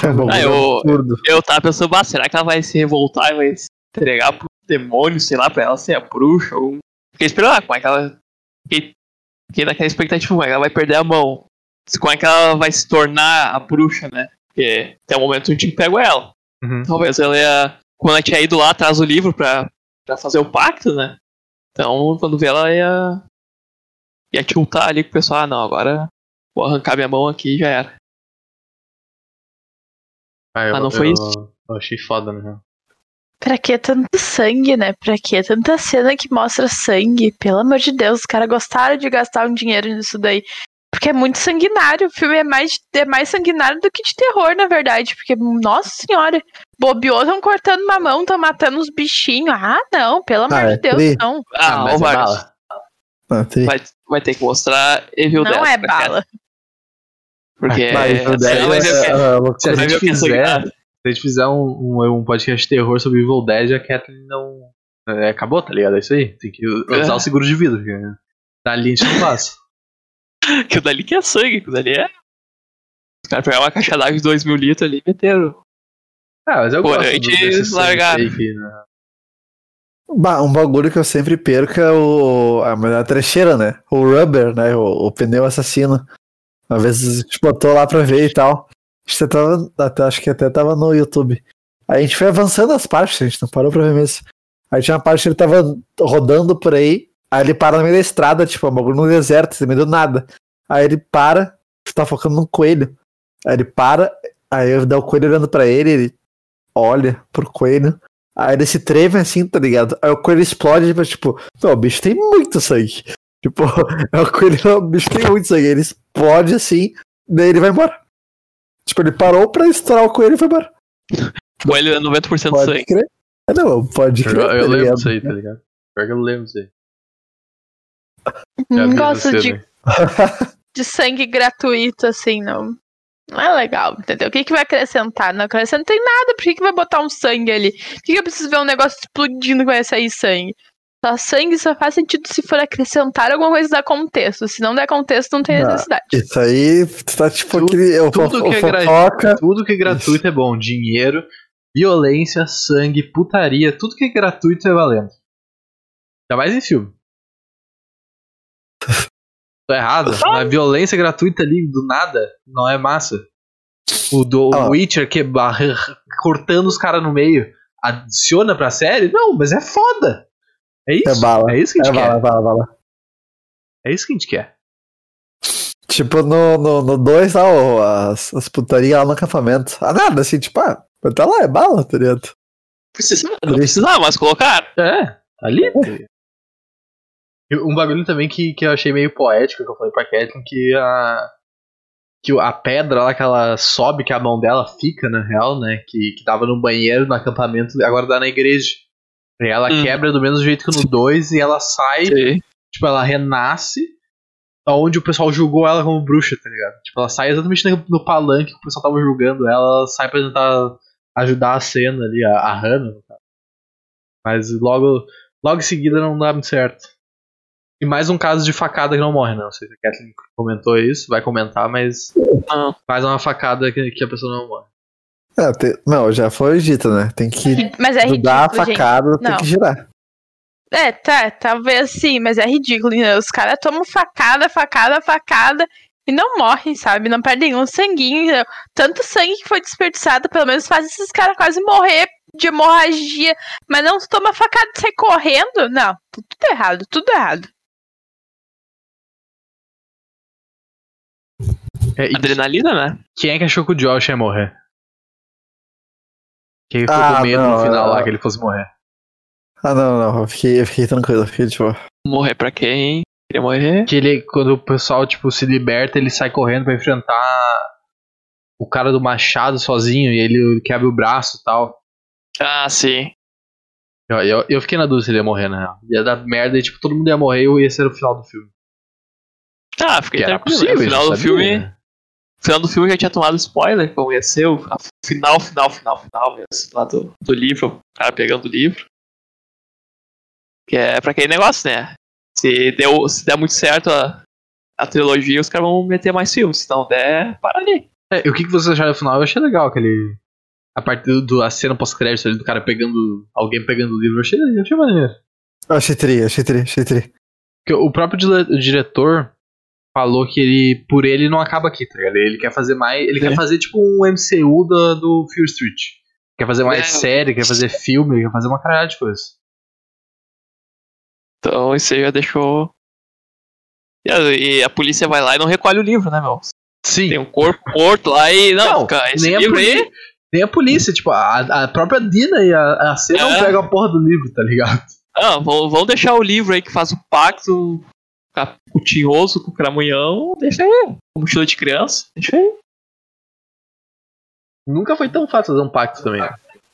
É Ah, eu-. Eu tava pensando, bah, será que ela vai se revoltar e vai se entregar pro demônio, sei lá, pra ela ser a bruxa? Ou... Fiquei esperando lá, como é que ela. Fiquei, fiquei naquela expectativa, como é que ela vai perder a mão? Como é que ela vai se tornar a bruxa, né? Porque até o momento a gente pega ela. Uhum. Talvez ela ia. Quando ela tinha ido lá atrás do livro pra, pra fazer o pacto, né? Então, quando vê ela ia. ia tiltar ali com o pessoal, ah não, agora vou arrancar minha mão aqui e já era. Ah, eu, Ah, não foi eu- isso? Eu achei foda, né? Pra que tanto sangue, né? Pra que tanta cena que mostra sangue? Pelo amor de Deus, os caras gostaram de gastar um dinheiro nisso daí. Porque é muito sanguinário. O filme é mais, é mais sanguinário do que de terror, na verdade. Porque, nossa senhora, bobeou, tão cortando uma mão, tão matando uns bichinhos. Ah, não, pelo amor Ah, é de Deus, tri. não. Ah, mas ô é Vargas, bala. Ah, vai, vai ter que mostrar Evil Não 10 é bala. Porque. Mas é- é Se a gente é fizer, sanguinário. se a gente fizer um, um, um podcast de terror sobre Evil Dead, a Kathleen não. É, acabou, tá ligado? É isso aí. Tem que usar É. o seguro de vida, porque dali a gente não passa. Aquilo dali que é sangue, aquilo dali é. Os caras pegaram uma caixa d'água de 2 mil litros ali e meteram. Ah, mas eu Pô, gosto largaram. fake, né? Bah, um bagulho que eu sempre perco é o. A, a trecheira, né? O rubber, né? O, o pneu assassino. Uma vez a gente botou lá pra ver e tal. A gente tava, até, acho que até tava no YouTube. Aí a gente foi avançando as partes, a gente não parou pra ver mesmo. Aí tinha uma parte que ele tava rodando por aí. Aí ele para no meio da estrada, tipo, um bagulho no deserto, no meio do nada. Aí ele para, tá focando num coelho. Aí ele para, aí dá o coelho olhando pra ele, ele olha pro coelho. Aí ele se treme assim, tá ligado? Aí o coelho explode, tipo, tipo, não, o bicho tem muito sangue. Tipo, é o coelho, o bicho tem muito sangue. Ele explode assim, daí ele vai embora. Tipo, ele parou pra estourar o coelho e foi embora. Coelho é 90% Pode sangue. crer. É, não, pode Eu, crer. eu tá lembro disso aí, tá ligado? Pior que eu lembro disso aí. Não vi gosto de, de sangue gratuito, assim, não. Não é legal, entendeu? O que, que vai acrescentar? Não acrescenta em nada. Por que, que vai botar um sangue ali? Por que, que eu preciso ver um negócio explodindo que vai sair sangue? Só sangue só faz sentido se for acrescentar alguma coisa da contexto. Se não der contexto, não tem Não. necessidade. Isso aí tá tipo Tudo- aquele. Eu tudo que é gra- fofoca. Tudo que é gratuito é bom. Dinheiro, violência, sangue, putaria, tudo que é gratuito é valendo. Ainda mais em filme. Tô errado. A violência gratuita ali do nada não é massa. O do Ah. Witcher que cortando os caras no meio adiciona pra série? Não, mas é foda. É isso. É bala. É isso que a É gente bala, quer. bala, bala. É isso que a gente quer. Tipo, no 2 lá, ó, as, as putarias lá no acampamento. Ah, nada, assim, tipo, ah, mas tá lá, é bala, tá ligado? Precisa, não precisava, mas colocaram. É, ali. E Um bagulho também que, que eu achei meio poético, que eu falei pra Kathleen, que a. Que a pedra lá que ela sobe, que a mão dela fica, na real, né? Que, que tava no banheiro, no acampamento, agora dá na igreja. E ela Hum. quebra do mesmo jeito que no 2 e ela sai, Sim. tipo, ela renasce onde o pessoal julgou ela como bruxa, tá ligado? Tipo, ela sai exatamente no, palanque que o pessoal tava julgando ela, ela sai pra tentar ajudar a cena ali, a, a Hannah. Mas logo, logo em seguida não dá muito certo. E mais um caso de facada que não morre, não. Não sei se a Kathleen comentou isso, vai comentar, mas Não. mais uma facada que, que a pessoa não morre. É, te- Não, já foi dito, né? Tem que Mas é dar a ridículo, gente. facada, tem Não. que girar. É, tá, talvez sim, mas é ridículo. né? Os caras tomam facada, facada, facada e não morrem, sabe? Não perdem um sanguinho. entendeu? Tanto sangue que foi desperdiçado, pelo menos faz esses caras quase morrer de hemorragia. Mas não toma facada e sai correndo? Não, tudo errado, tudo errado. É, e Adrenalina, né? quem é que achou que o Josh ia morrer? Quem ficou Ah, com medo no não, final é. lá que ele fosse morrer? Ah, não, não. Eu fiquei, eu fiquei tranquilo. eu Fiquei, tipo, Morrer pra quem? Queria morrer? Que ele, quando o pessoal, tipo, se liberta, ele sai correndo pra enfrentar o cara do machado sozinho e ele quebra o braço e tal. Ah, sim. Eu, eu, eu fiquei na dúvida se ele ia morrer, na real. Ia dar merda e, tipo, todo mundo ia morrer e esse era o final do filme. Ah, fiquei Que era tranquilo. possível, no ele final do sabia, filme. No final do filme já tinha tomado spoiler, como ia ser o final, final, final, final mesmo, lá do, do livro, o cara pegando o livro. Que é pra aquele negócio, né? Se, deu, se der muito certo a, a trilogia, os caras vão meter mais filmes. Se não der, para ali. É, e o que, que vocês acharam no final? Eu achei legal aquele. A parte do, do- a cena pós-crédito ali do cara pegando. Alguém pegando o livro. Eu achei, eu achei maneiro. eu achei tri, achei tri, achei tri. Porque o próprio diretor falou que ele, por ele, não acaba aqui, tá ligado? Ele quer fazer mais. Ele É. quer fazer tipo um MCU do, do Fear Street. Quer fazer mais É. série, quer fazer filme, quer fazer uma caralhada de coisas. Então isso aí já deixou. E a, e a polícia vai lá e não recolhe o livro, né, meu? Sim. Tem um corpo morto lá e. Não, cara, esse nem, a livro aí. nem a polícia, tipo, a, a própria Dina e a, a C não É. pegam a porra do livro, tá ligado? Ah, vão, vão deixar o livro aí que faz o pacto o tinhoso com o cramunhão. Deixa aí. Com mochila de criança. Deixa aí. Nunca foi tão fácil fazer um pacto também.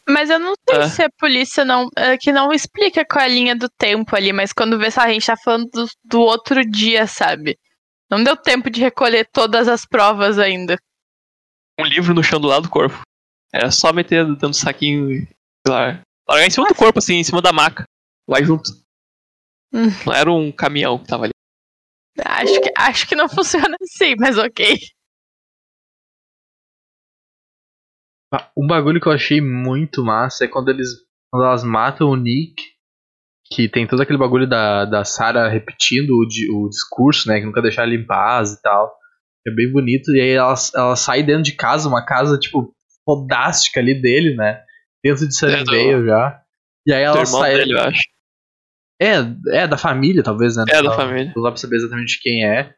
Mas eu não sei É. se a polícia não. é, que não explica qual é a linha do tempo ali, mas quando vê se a gente tá falando do, do outro dia, sabe? Não deu tempo de recolher todas as provas ainda. Um livro no chão do lado do corpo. Era só meter dentro do saquinho e. Lá, largar em cima do corpo, assim, em cima da maca. Vai junto. Hum. Não era um caminhão que tava ali. Acho que, acho que não funciona assim, mas ok. Ah, Um bagulho que eu achei muito massa é quando eles. Quando elas matam o Nick. Que tem todo aquele bagulho da, da Sarah repetindo o, di- o discurso, né? Que nunca deixar ele em paz e tal. É bem bonito. E aí ela, ela sai dentro de casa, uma casa, tipo, fodástica ali dele, né? Dentro de É Sunnyvale já. E aí ela sai. dele, eu acho. É, é da família, talvez, né? É da Não- família. Não dá pra saber exatamente quem é.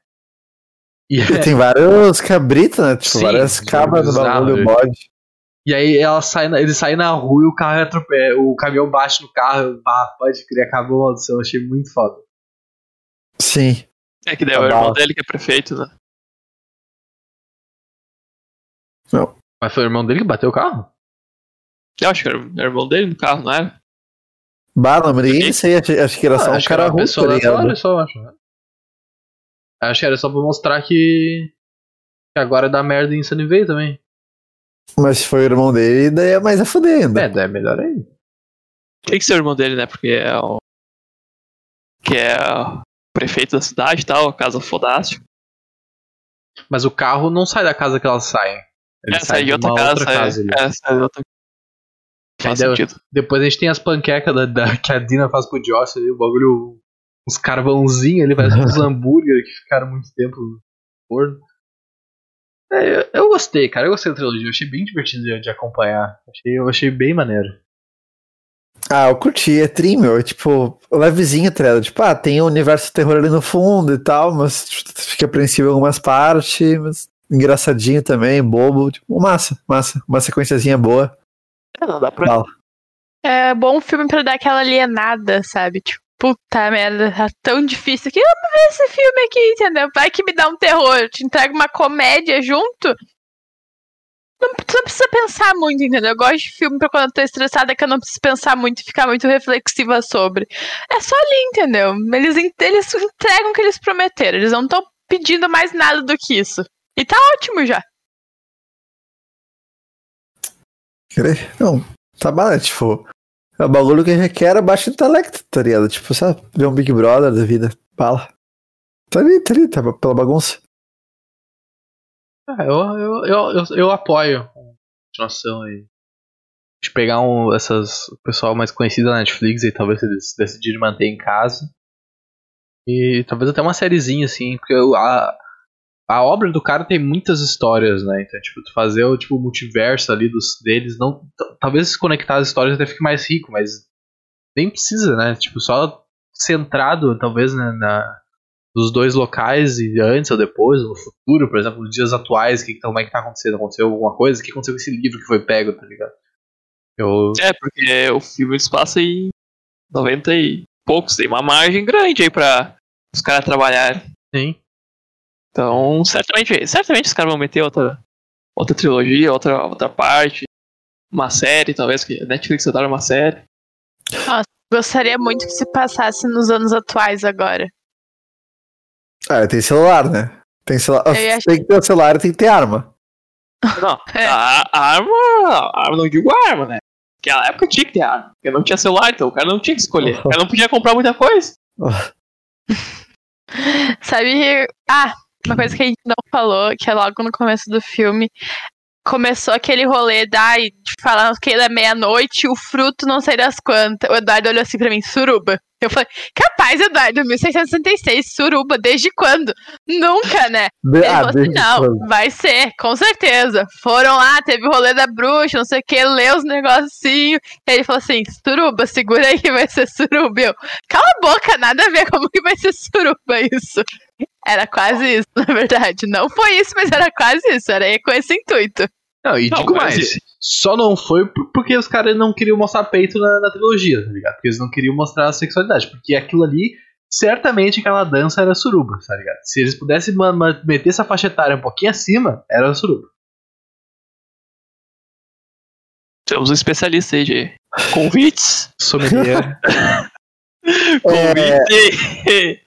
E, E tem vários cabritos, né? Tipo, Sim, várias cabras no bagulho, velho. bode. e aí ela sai na, ele sai na rua e o carro atropela, o caminhão bate no carro. Ah, pode crer, acabou a maldição. Eu achei muito foda. Sim. É que daí é o irmão dele que é prefeito, né? Mas foi o irmão dele que bateu o carro? Eu acho que era o irmão dele no carro, não era? Bah, não, mas ninguém sei, acho, acho que era só Ah, um acho que cara era uma ruim, pessoa tá ligado? aleatória só, acho. né? Acho que era só pra mostrar que. que agora dá merda em Sunnyvale também. Mas se foi o irmão dele, daí é mais a fuder ainda. É, daí é melhor ainda. Tem que ser o irmão dele, né? Porque é o. Que é o prefeito da cidade e tal, a casa fodástica. Mas o carro não sai da casa que elas saem. Ele É, sai de outra uma casa. outra casa é, é, sai de outra Faz sentido. Depois a gente tem as panquecas da, da- que a Dina faz pro Josh ali, o bagulho. Uns carvãozinhos ali, parece uns hambúrguer que ficaram muito tempo no forno. É, eu, eu gostei, cara. Eu gostei da trilogia. Eu achei bem divertido de, de acompanhar. Achei, eu achei bem maneiro. Ah, eu curti, é tri, meu. é Tipo, levezinho, tá ligado? Tipo, ah, tem o universo terror ali no fundo e tal, mas tipo, fica apreensivo em algumas partes, mas engraçadinho também, bobo. Tipo, massa, massa. Uma sequenciazinha boa. É, não dá pra. Fala. É bom filme pra dar aquela alienada, sabe? Tipo, puta merda, tá tão difícil que vamos ver esse filme aqui, entendeu? Vai que me dá um terror, te entrega uma comédia junto. Não, tu não precisa pensar muito, entendeu? Eu gosto de filme pra quando eu tô estressada que eu não preciso pensar muito e ficar muito reflexiva sobre. É só ali, entendeu? Eles, eles entregam o que eles prometeram. Eles não estão pedindo mais nada do que isso. E tá ótimo já. Não, tá é tipo. É um bagulho que requer baixo intelecto, tá ligado? Tipo, sabe, ver um Big Brother da vida. Bala. Tá ali, tá ali, tá pela bagunça. Ah, eu, eu, eu, eu, eu apoio a continuação aí. De pegar um, essas, o pessoal mais conhecido da Netflix e talvez eles decidirem manter em casa. E talvez até uma sériezinha, assim, porque eu- a, a obra do cara tem muitas histórias, né? Então, tipo, tu fazer o tipo, multiverso ali dos, deles, não. Talvez se conectar as histórias até fique mais rico, mas nem precisa, né? Tipo, só centrado, talvez, né, na, dos dois locais e antes ou depois, no futuro, por exemplo, nos dias atuais, que, como é que tá acontecendo? Aconteceu alguma coisa? O que aconteceu com esse livro que foi pego, tá ligado? Eu. É, porque o filme se passa em 90 e poucos, tem uma margem grande aí pra os caras trabalharem. Sim. Então, certamente, certamente os caras vão meter outra, outra trilogia, outra, outra parte, uma série, talvez, que a Netflix adora uma série. Gostaria muito que se passasse nos anos atuais agora. Ah, tem celular, né? Tem celular. Ia- Tem que ter celular e tem que ter arma. Não, É. a, a arma, a arma não digo arma, né? Naquela época tinha que ter arma, porque não tinha celular, então o cara não tinha que escolher. O cara não podia comprar muita coisa. Sabe? Ah, uma coisa que a gente não falou, que é logo no começo do filme. Começou aquele rolê da, de falar que da meia-noite, o fruto não sei das quantas. O Eduardo olhou assim pra mim, suruba. Eu falei, capaz, Eduardo, 1666, suruba, desde quando? Nunca, né? De- Ele ah, falou assim, não, quando? vai ser, com certeza. Foram lá, teve o rolê da bruxa, não sei o que, leu os negocinhos. Ele falou assim, suruba, segura aí que vai ser suruba. Eu, cala a boca, nada a ver, como que vai ser suruba isso? Era quase isso, na verdade. Não foi isso, mas era quase isso, era com esse intuito. Não, e Não, digo mas mais. Só não foi por- porque os caras não queriam mostrar peito na, na trilogia, tá ligado? Porque eles não queriam mostrar a sexualidade. Porque aquilo ali, certamente aquela dança era suruba, tá ligado? Se eles pudessem ma- ma- meter essa faixa etária um pouquinho acima, era suruba. Temos um especialista aí de convites. Sommelier. Convite! É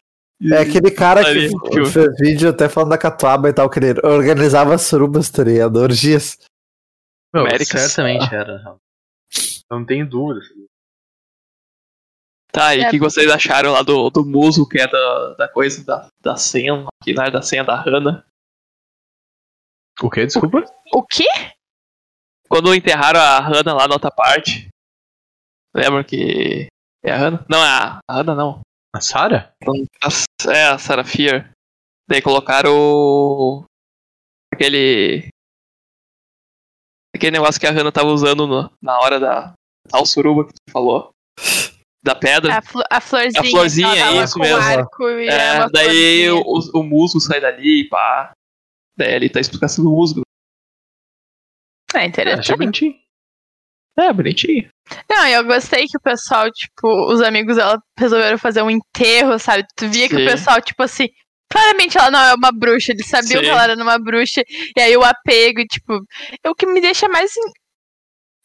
aquele cara que fez vídeo até falando da Catuaba e tal, que ele organizava surubas, tá ligado? Orgias. Meu, Américas. certamente era. Não tenho dúvida. Tá, e o É, que vocês acharam lá do, do muso, que é da, da coisa da, da senha, que não é da senha da Hannah? O que? Desculpa? O quê? Quando enterraram a Hannah lá na outra parte. Lembra que. É a Hannah? Não, é a, a Hannah não. A Sarah? A- é a Sarah Fear. Daí colocaram o. aquele. aquele negócio que a Hannah tava usando no- na hora da. Tal suruba que tu falou. Da pedra. A, flo- a florzinha. A florzinha, isso mesmo. arco e É, é daí florzinha. o, o musgo sai dali e pá. Daí ele tá a explicação do musgo. É Achei interessante. bonitinho. É, bonitinho. Não, eu gostei que o pessoal, tipo, os amigos dela resolveram fazer um enterro, sabe? Tu via que Sim. o pessoal, tipo assim, claramente ela não é uma bruxa, eles sabiam Sim. que ela era uma bruxa, e aí o apego, tipo, é o que me deixa mais.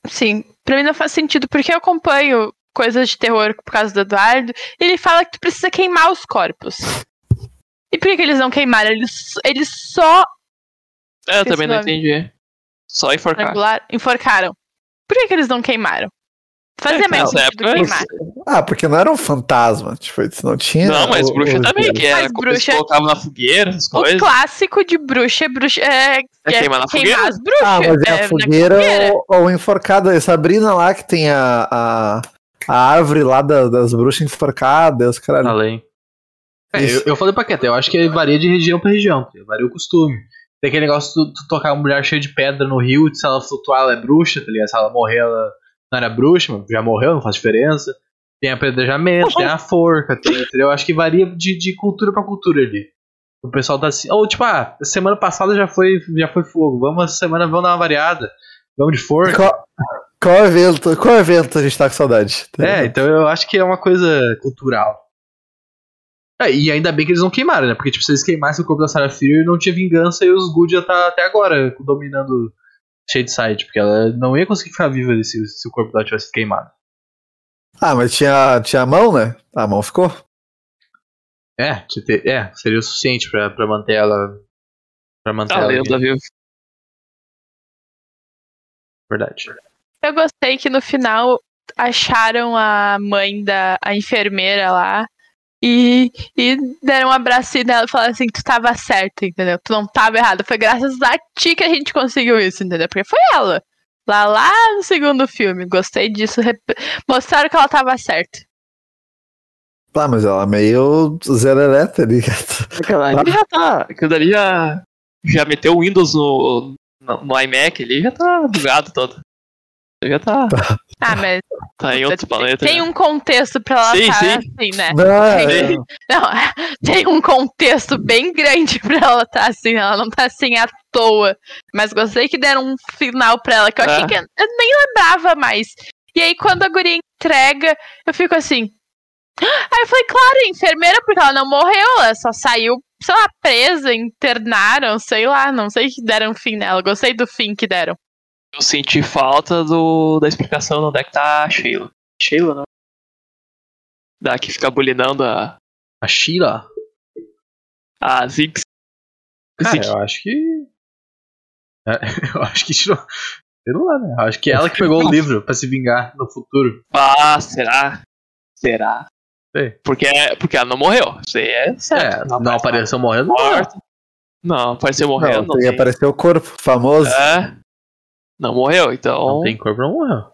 Assim, pra mim não faz sentido, porque eu acompanho coisas de terror por causa do Eduardo, e ele fala que tu precisa queimar os corpos. E por que, que eles não queimaram? Eles, eles só É, eu também não entendi. Só enforcar. regular, enforcaram. Por que, que eles não queimaram? Fazia É, mais sentido época, queimar. Ah, porque não era um fantasma. Tipo, não tinha. Não, mas o- bruxa o- também, que era como eles bruxa- colocavam na fogueira, essas O coisas. clássico de bruxa é bruxa. É, É queimar na queimar fogueira? as bruxas. Ah, mas é, é, a fogueira fogueira. ou, ou enforcada. É Sabrina lá que tem a, a, a árvore lá da- das bruxas enforcadas, caralho. Além. É, eu, eu falei pra Keta, eu acho que varia de região pra região, varia o costume. Tem aquele negócio de tu, tu tocar uma mulher cheia de pedra no rio, se ela flutuar ela é bruxa, tá ligado? Se ela morrer ela não era bruxa, mas já morreu, não faz diferença. Tem apedrejamento, tem a forca, tem, entendeu? Eu acho que varia de, de cultura pra cultura ali. O pessoal tá assim, ou tipo, ah, semana passada já foi, já foi fogo, vamos essa semana vamos dar uma variada. Vamos de forca. Qual, qual evento? Qual evento a gente tá com saudade? É, então eu acho que é uma coisa cultural. É, e ainda bem que eles não queimaram, né? Porque tipo, se eles queimassem o corpo da Sarah Fear, não tinha vingança e os Good já tá até agora dominando Shadeside, porque ela não ia conseguir ficar viva se, se o corpo dela tivesse queimado. Ah, mas tinha, tinha a mão, né? A mão ficou. É, tinha ter- é seria o suficiente pra, pra manter ela. Pra manter Tá ela. lendo, viva? Verdade. Eu gostei que no final acharam a mãe da a enfermeira lá. E, e deram um abracinho nela e falaram assim: tu tava certo, entendeu? Tu não tava errado. Foi graças a ti que a gente conseguiu isso, entendeu? Porque foi ela. Lá, lá no segundo filme. Gostei disso. rep- Mostraram que ela tava certa. Ah, mas ela é meio zerelé, tá ligado? Aquela ali já tá. Aquilo dali já. Já meteu o Windows no, no, no iMac ali, já tá bugado todo. Já tá. Ah, mas Tá em outro planeta. tem já. um contexto pra ela Sim, estar sim. assim, né? Não, é, Sim. Não, tem um contexto bem grande pra ela estar assim. Ela não tá assim à toa. Mas gostei que deram um final pra ela que eu achei É. que eu nem lembrava mais. E aí, quando a guria entrega, eu fico assim. Aí eu falei, claro, enfermeira, porque ela não morreu, ela só saiu, sei lá, presa, internaram, sei lá, não sei que deram fim nela. Gostei do fim que deram. Eu senti falta do, da explicação de onde é que tá a Sheila. Sheila, não? Da que fica bulinando a, A Sheila? a Ziggs. Cara, Ziggs. eu acho que. É, eu acho que tirou. Sei lá, né? Eu acho que é ela que pegou o livro pra se vingar no futuro. Ah, será? Será? Sei. Porque, porque ela não morreu. Isso aí é certo. É, não apareceu morrendo. Não. Não, apareceu morrendo. não, Não, tem que tem. aparecer o corpo famoso. É. Não morreu, então. Não tem corpo, não morreu.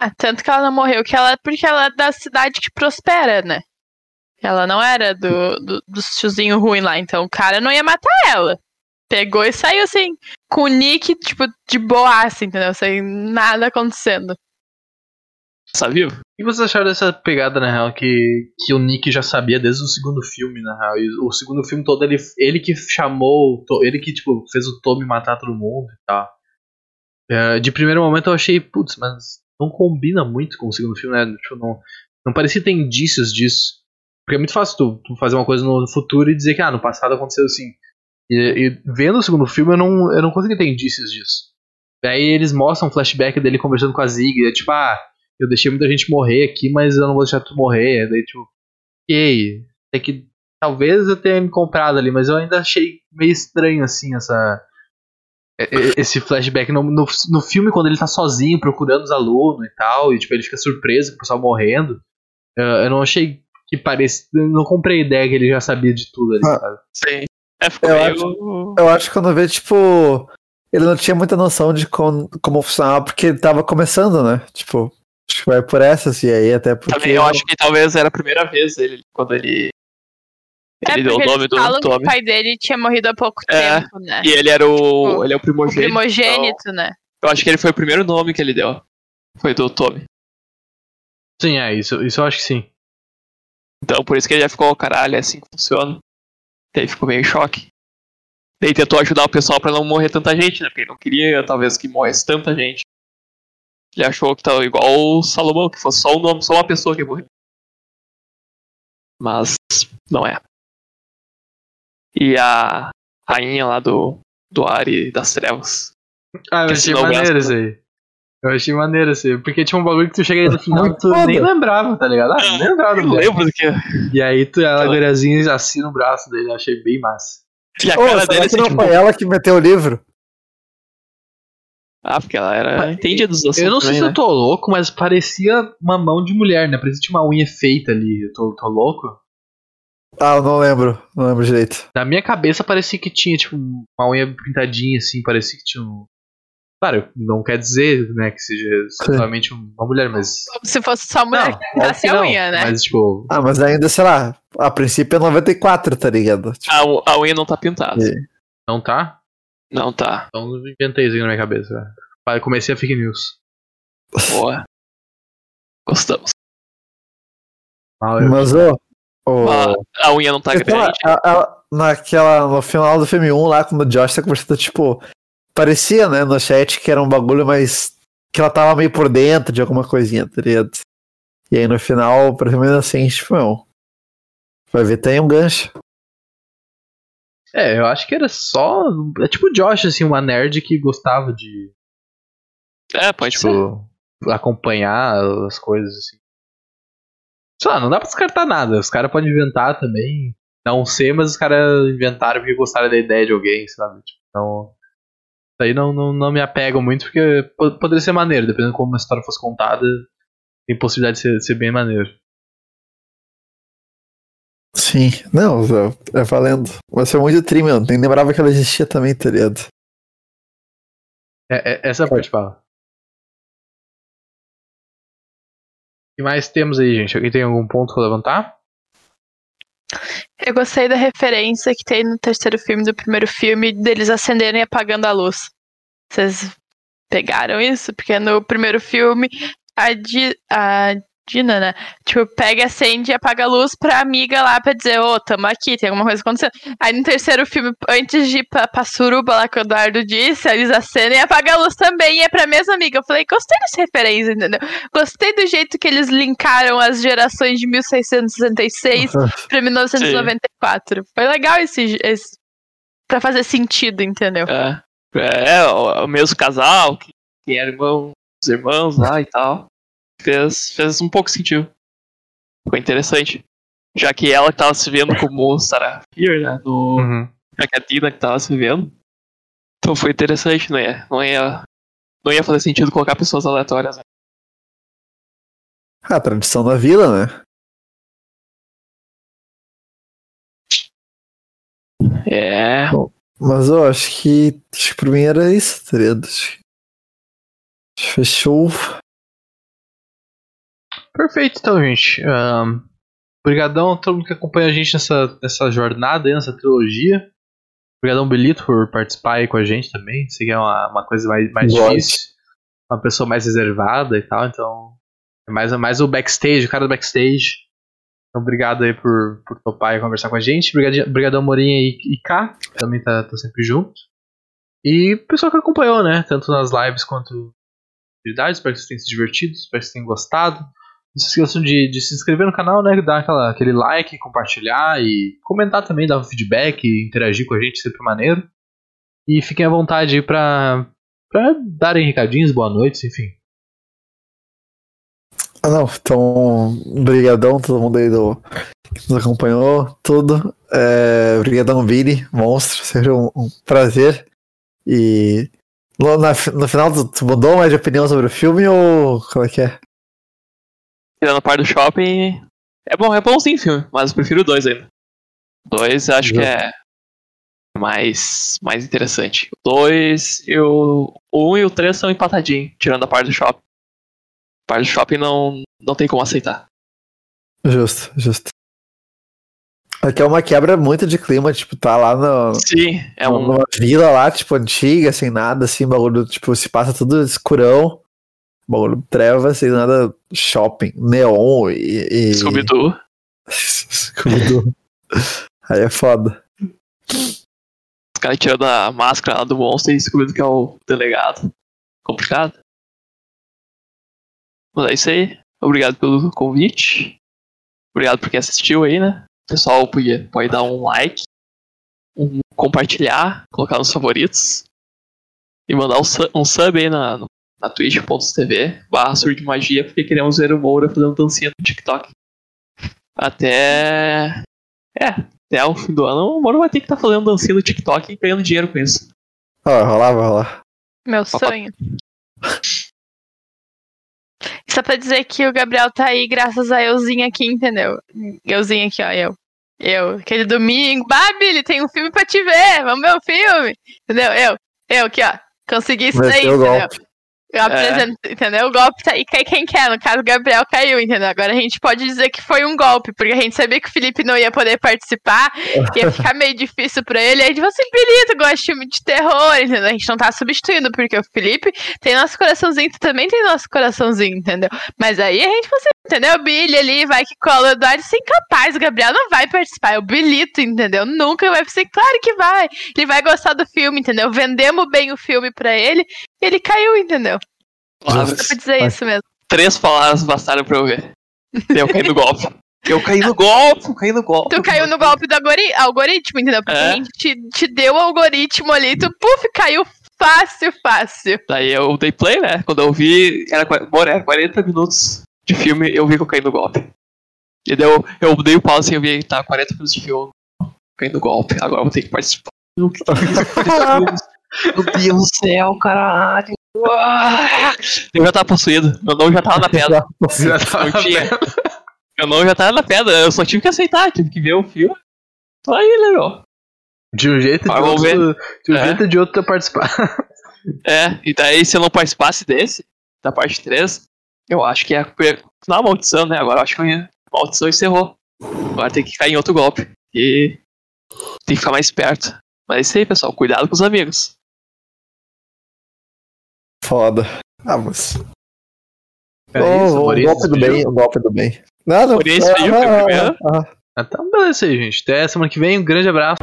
Ah, tanto que ela não morreu, que ela, porque ela é da cidade que prospera, né? Ela não era do, do, dos tiozinho ruim lá, então o cara não ia matar ela. Pegou e saiu assim, com o Nick, tipo, de boaça, entendeu? Sem nada acontecendo. Tá vivo? O que vocês acharam dessa pegada, na real, que, que o Nick já sabia desde o segundo filme, na real? E o segundo filme todo, ele, ele que chamou, ele que, tipo, fez o Tommy matar todo mundo e tal. É, de primeiro momento eu achei, putz, mas não combina muito com o segundo filme, né? Tipo, não, não parecia ter indícios disso. Porque é muito fácil tu, tu fazer uma coisa no futuro e dizer que, ah, no passado aconteceu assim. E, e vendo o segundo filme, eu não, eu não consegui ter indícios disso. Daí eles mostram um flashback dele conversando com a Zig, é tipo, ah, eu deixei muita gente morrer aqui, mas eu não vou deixar tu morrer. Daí, tipo, ok. É que talvez eu tenha me comprado ali, mas eu ainda achei meio estranho, assim, essa. E- e- Esse flashback no, no, no filme, quando ele tá sozinho procurando os alunos e tal, e tipo, ele fica surpreso com o pessoal morrendo. Eu, eu não achei que parecia. Não comprei a ideia que ele já sabia de tudo ali, Ah. sabe? Sim. É, ficou Eu meio. Eu acho que quando vê, tipo, ele não tinha muita noção de como, como funcionava, porque ele tava começando, né? Tipo, acho que vai por essas, e aí até porque. Também eu acho que talvez era a primeira vez dele, quando ele. É Ele deu o nome do falam que o Tommy. pai dele tinha morrido há pouco É, tempo, né? E ele era o. Tipo, ele é o O primogênito. primogênito, né? então, eu acho que ele foi o primeiro nome que ele deu. Foi do Tommy. Sim, é, isso, isso eu acho que sim. Então por isso que ele já ficou, caralho, é assim que funciona. Daí ficou meio em choque. Daí tentou ajudar o pessoal pra não morrer tanta gente, né? Porque ele não queria, talvez, que morresse tanta gente. Ele achou que tava igual o Salomão, que fosse só um nome, só uma pessoa que ia morrer. Mas não é. E a rainha lá do, do ar e das trevas. Ah, eu Que achei o maneiro isso aí. Eu achei maneiro isso aí. Porque tinha um bagulho que tu chega aí no final e tu foda. nem lembrava, tá ligado? Ah, nem lembrava Eu lembro do que. E aí tu, ela, guriazinha assina o braço dele, eu achei bem massa. E a Ô, cara dele que assim, não tipo. foi ela que meteu o livro? Ah, porque ela era entendida dos assuntos. Eu não sei também, se né? eu tô louco, mas parecia uma mão de mulher, né? Parecia que tinha uma unha feita ali. Eu tô, tô louco? Ah, eu não lembro. Não lembro direito. Na minha cabeça parecia que tinha, tipo, uma unha pintadinha, assim, parecia que tinha um. Claro, não quer dizer, né, que seja exatamente uma mulher, mas. Como se fosse só mulher Não, que pintasse a não, unha, né? Mas, tipo, Ah, mas ainda, sei lá, a princípio é 94, tá ligado? Tipo, A, a unha não tá pintada. É. não tá? Não tá. Então eu inventei isso aqui na minha cabeça. Comecei a fake news. Boa. Gostamos. Ah, mas, ô. A, a unha não tá lá, grande. a- a- naquela, no final do filme 1, lá, quando o Josh tá conversando, tipo, parecia, né, no chat que era um bagulho mais. que ela tava meio por dentro de alguma coisinha, tá ligado? E aí no final, pelo menos assim, tipo, não. Vai ver, tem um gancho. É, eu acho que era só. É tipo o Josh, assim, uma nerd que gostava de É, pode ser. tipo, acompanhar as coisas, assim. Sei lá, não dá pra descartar nada. Os caras podem inventar também. Não sei, mas os caras inventaram porque gostaram da ideia de alguém, sabe? Tipo, então. Isso aí não, não, não me apego muito, porque po- poderia ser maneiro, dependendo de como uma história fosse contada. Tem possibilidade de ser, ser bem maneiro. Sim. Não, é é valendo. Vai ser muito tri, mano. Nem lembrava que ela existia também, tá ligado? É, é, essa parte fala. Que mais temos aí, gente? Alguém tem algum ponto pra levantar? Eu gostei da referência que tem no terceiro filme do primeiro filme deles acenderem e apagando a luz. Vocês pegaram isso? Porque no primeiro filme a, Di, a Dina, né? Tipo, pega, acende e apaga a luz pra amiga lá pra dizer, ô, tamo aqui, tem alguma coisa acontecendo. Aí no terceiro filme, antes de ir pra, pra suruba lá que o Eduardo disse, eles acendem e apagam a luz também, e é pra mesma amiga. Eu falei, gostei dessa referência, entendeu? Gostei do jeito que eles linkaram as gerações de 1666 pra 1994. Foi legal esse, esse. Pra fazer sentido, entendeu? É, é o, o mesmo casal, que, que era irmão, os irmãos lá e tal. Fez, fez um pouco sentido. Ficou interessante. Já que ela que tava se vendo como Sarah Fear, né? No, Uhum. A Tina que tava se vendo. Então foi interessante, não ia, não ia, não ia fazer sentido colocar pessoas aleatórias. Né? Ah, tradição da vila, né? É. Mas eu acho que, acho que por mim era isso, tá ligado? Fechou. Perfeito, então, gente. Obrigadão a todo mundo que acompanha a gente nessa, nessa jornada, nessa trilogia. Obrigadão, Belito, por participar aí com a gente também. Sei que é uma, uma coisa mais, mais difícil. Uma pessoa mais reservada e tal, então. É mais, é mais o backstage, o cara do backstage. Então, obrigado aí por, por topar e conversar com a gente. Obrigado, obrigadão, Morinha e, e K, que também tá, tá sempre junto. E o pessoal que acompanhou, né? Tanto nas lives quanto atividades. Espero que vocês tenham se divertido, espero que vocês tenham gostado. Não se esqueçam de, de se inscrever no canal, né? Dar aquela, aquele like, compartilhar e comentar também, dar um feedback, interagir com a gente, sempre maneiro. E fiquem à vontade aí pra, pra darem recadinhos, boa noite, enfim. Ah, não, então, brigadão todo mundo aí do, que nos acompanhou, tudo. É, brigadão, Billy, monstro, sempre um, um prazer. E no, na- no final, tu mudou mais de opinião sobre o filme ou como é que é? Tirando a parte do shopping. É bom, é bonzinho o filme, mas eu prefiro o 2 ainda. O 2 acho que é mais, mais interessante. O 2, eu. O 1 um e o 3 são empatadinhos, tirando a parte do shopping. A parte do shopping não, não tem como aceitar. Justo, justo. Aqui é uma quebra muito de clima, tipo, tá lá no, Sim, é um. numa vila lá, tipo, antiga, sem nada, assim, bagulho, tipo, se passa tudo escurão, bagulho treva, sem nada, shopping, neon e... e... Scooby-Doo. Scooby-Doo. Aí é foda. Os caras tirando a máscara lá do monstro e descobrindo que é o delegado. Complicado. Mas é isso aí. Obrigado pelo convite. Obrigado por quem assistiu aí, né? O pessoal pode, pode dar um like, um compartilhar, colocar nos favoritos. E mandar um, um sub aí na, no- na twitch.tv barra surge magia, porque queremos ver o Moura fazendo dancinha no TikTok. Até. É, até o fim do ano, o Moro vai ter que estar fazendo dancinha no TikTok e ganhando dinheiro com isso. Ó, vai rolar, vai rolar. Meu sonho. Só pra dizer que o Gabriel tá aí graças a euzinho aqui, entendeu? Euzinho aqui, ó, eu. Eu, aquele domingo. Babi, ele tem um filme pra te ver. Vamos ver o filme. Entendeu? Eu, eu aqui, ó. Consegui isso daí, Meteu o entendeu? golpe. Eu apresento, entendeu? O golpe tá aí, cai quem quer. No caso, o Gabriel caiu, entendeu? Agora a gente pode dizer que foi um golpe, porque a gente sabia que o Felipe não ia poder participar, ia ficar meio difícil pra ele. Aí a gente falou assim: Felipe, gosta de filme de terror, entendeu? A gente não tá substituindo, porque o Felipe tem nosso coraçãozinho, tu também tem nosso coraçãozinho, entendeu? Mas aí a gente falou assim: entendeu? O Billy ali vai que cola o Eduardo, sem capaz, o Gabriel não vai participar, é o Bilito, entendeu? Nunca vai ser, claro que vai. Ele vai gostar do filme, entendeu? Vendemos bem o filme pra ele, ele caiu, entendeu? Palavras. Só pra dizer Vai. isso mesmo. Três palavras bastaram pra eu ver. Eu caí no golpe. Eu caí no golpe, eu caí no golpe. Tu caiu no golpe do algori- algoritmo, entendeu? Porque É. a gente te, te deu o algoritmo ali, tu, puf, caiu fácil, fácil. Daí eu dei play, né? Quando eu vi, era, bora, era 40 minutos de filme, eu vi que eu caí no golpe. E daí eu, eu dei o pause e eu vi, tá, 40 minutos de filme, caí no golpe, agora eu vou ter que participar. Meu Deus do céu, caralho. Eu já tava possuído, meu nome já tava na pedra. Já tava Não tinha. Meu nome já tava na pedra, eu só tive que aceitar, tive que ver o filme. Tô aí, né, meu? De um jeito Ah, de outro, de um É. jeito ou de outro participar. É, e daí se eu não participasse desse, da parte 3, eu acho que é não a maldição, né? Agora eu acho que a maldição encerrou. Agora tem que cair em outro golpe. E tem que ficar mais perto. Mas é isso aí, pessoal. Cuidado com os amigos. Foda. Ah, mas. É isso, o Maurício golpe do bem, o golpe do bem. Nada. Maurício despediu, foi o primeiro. ah, ah. Então, beleza aí, gente. Até semana que vem. Um grande abraço.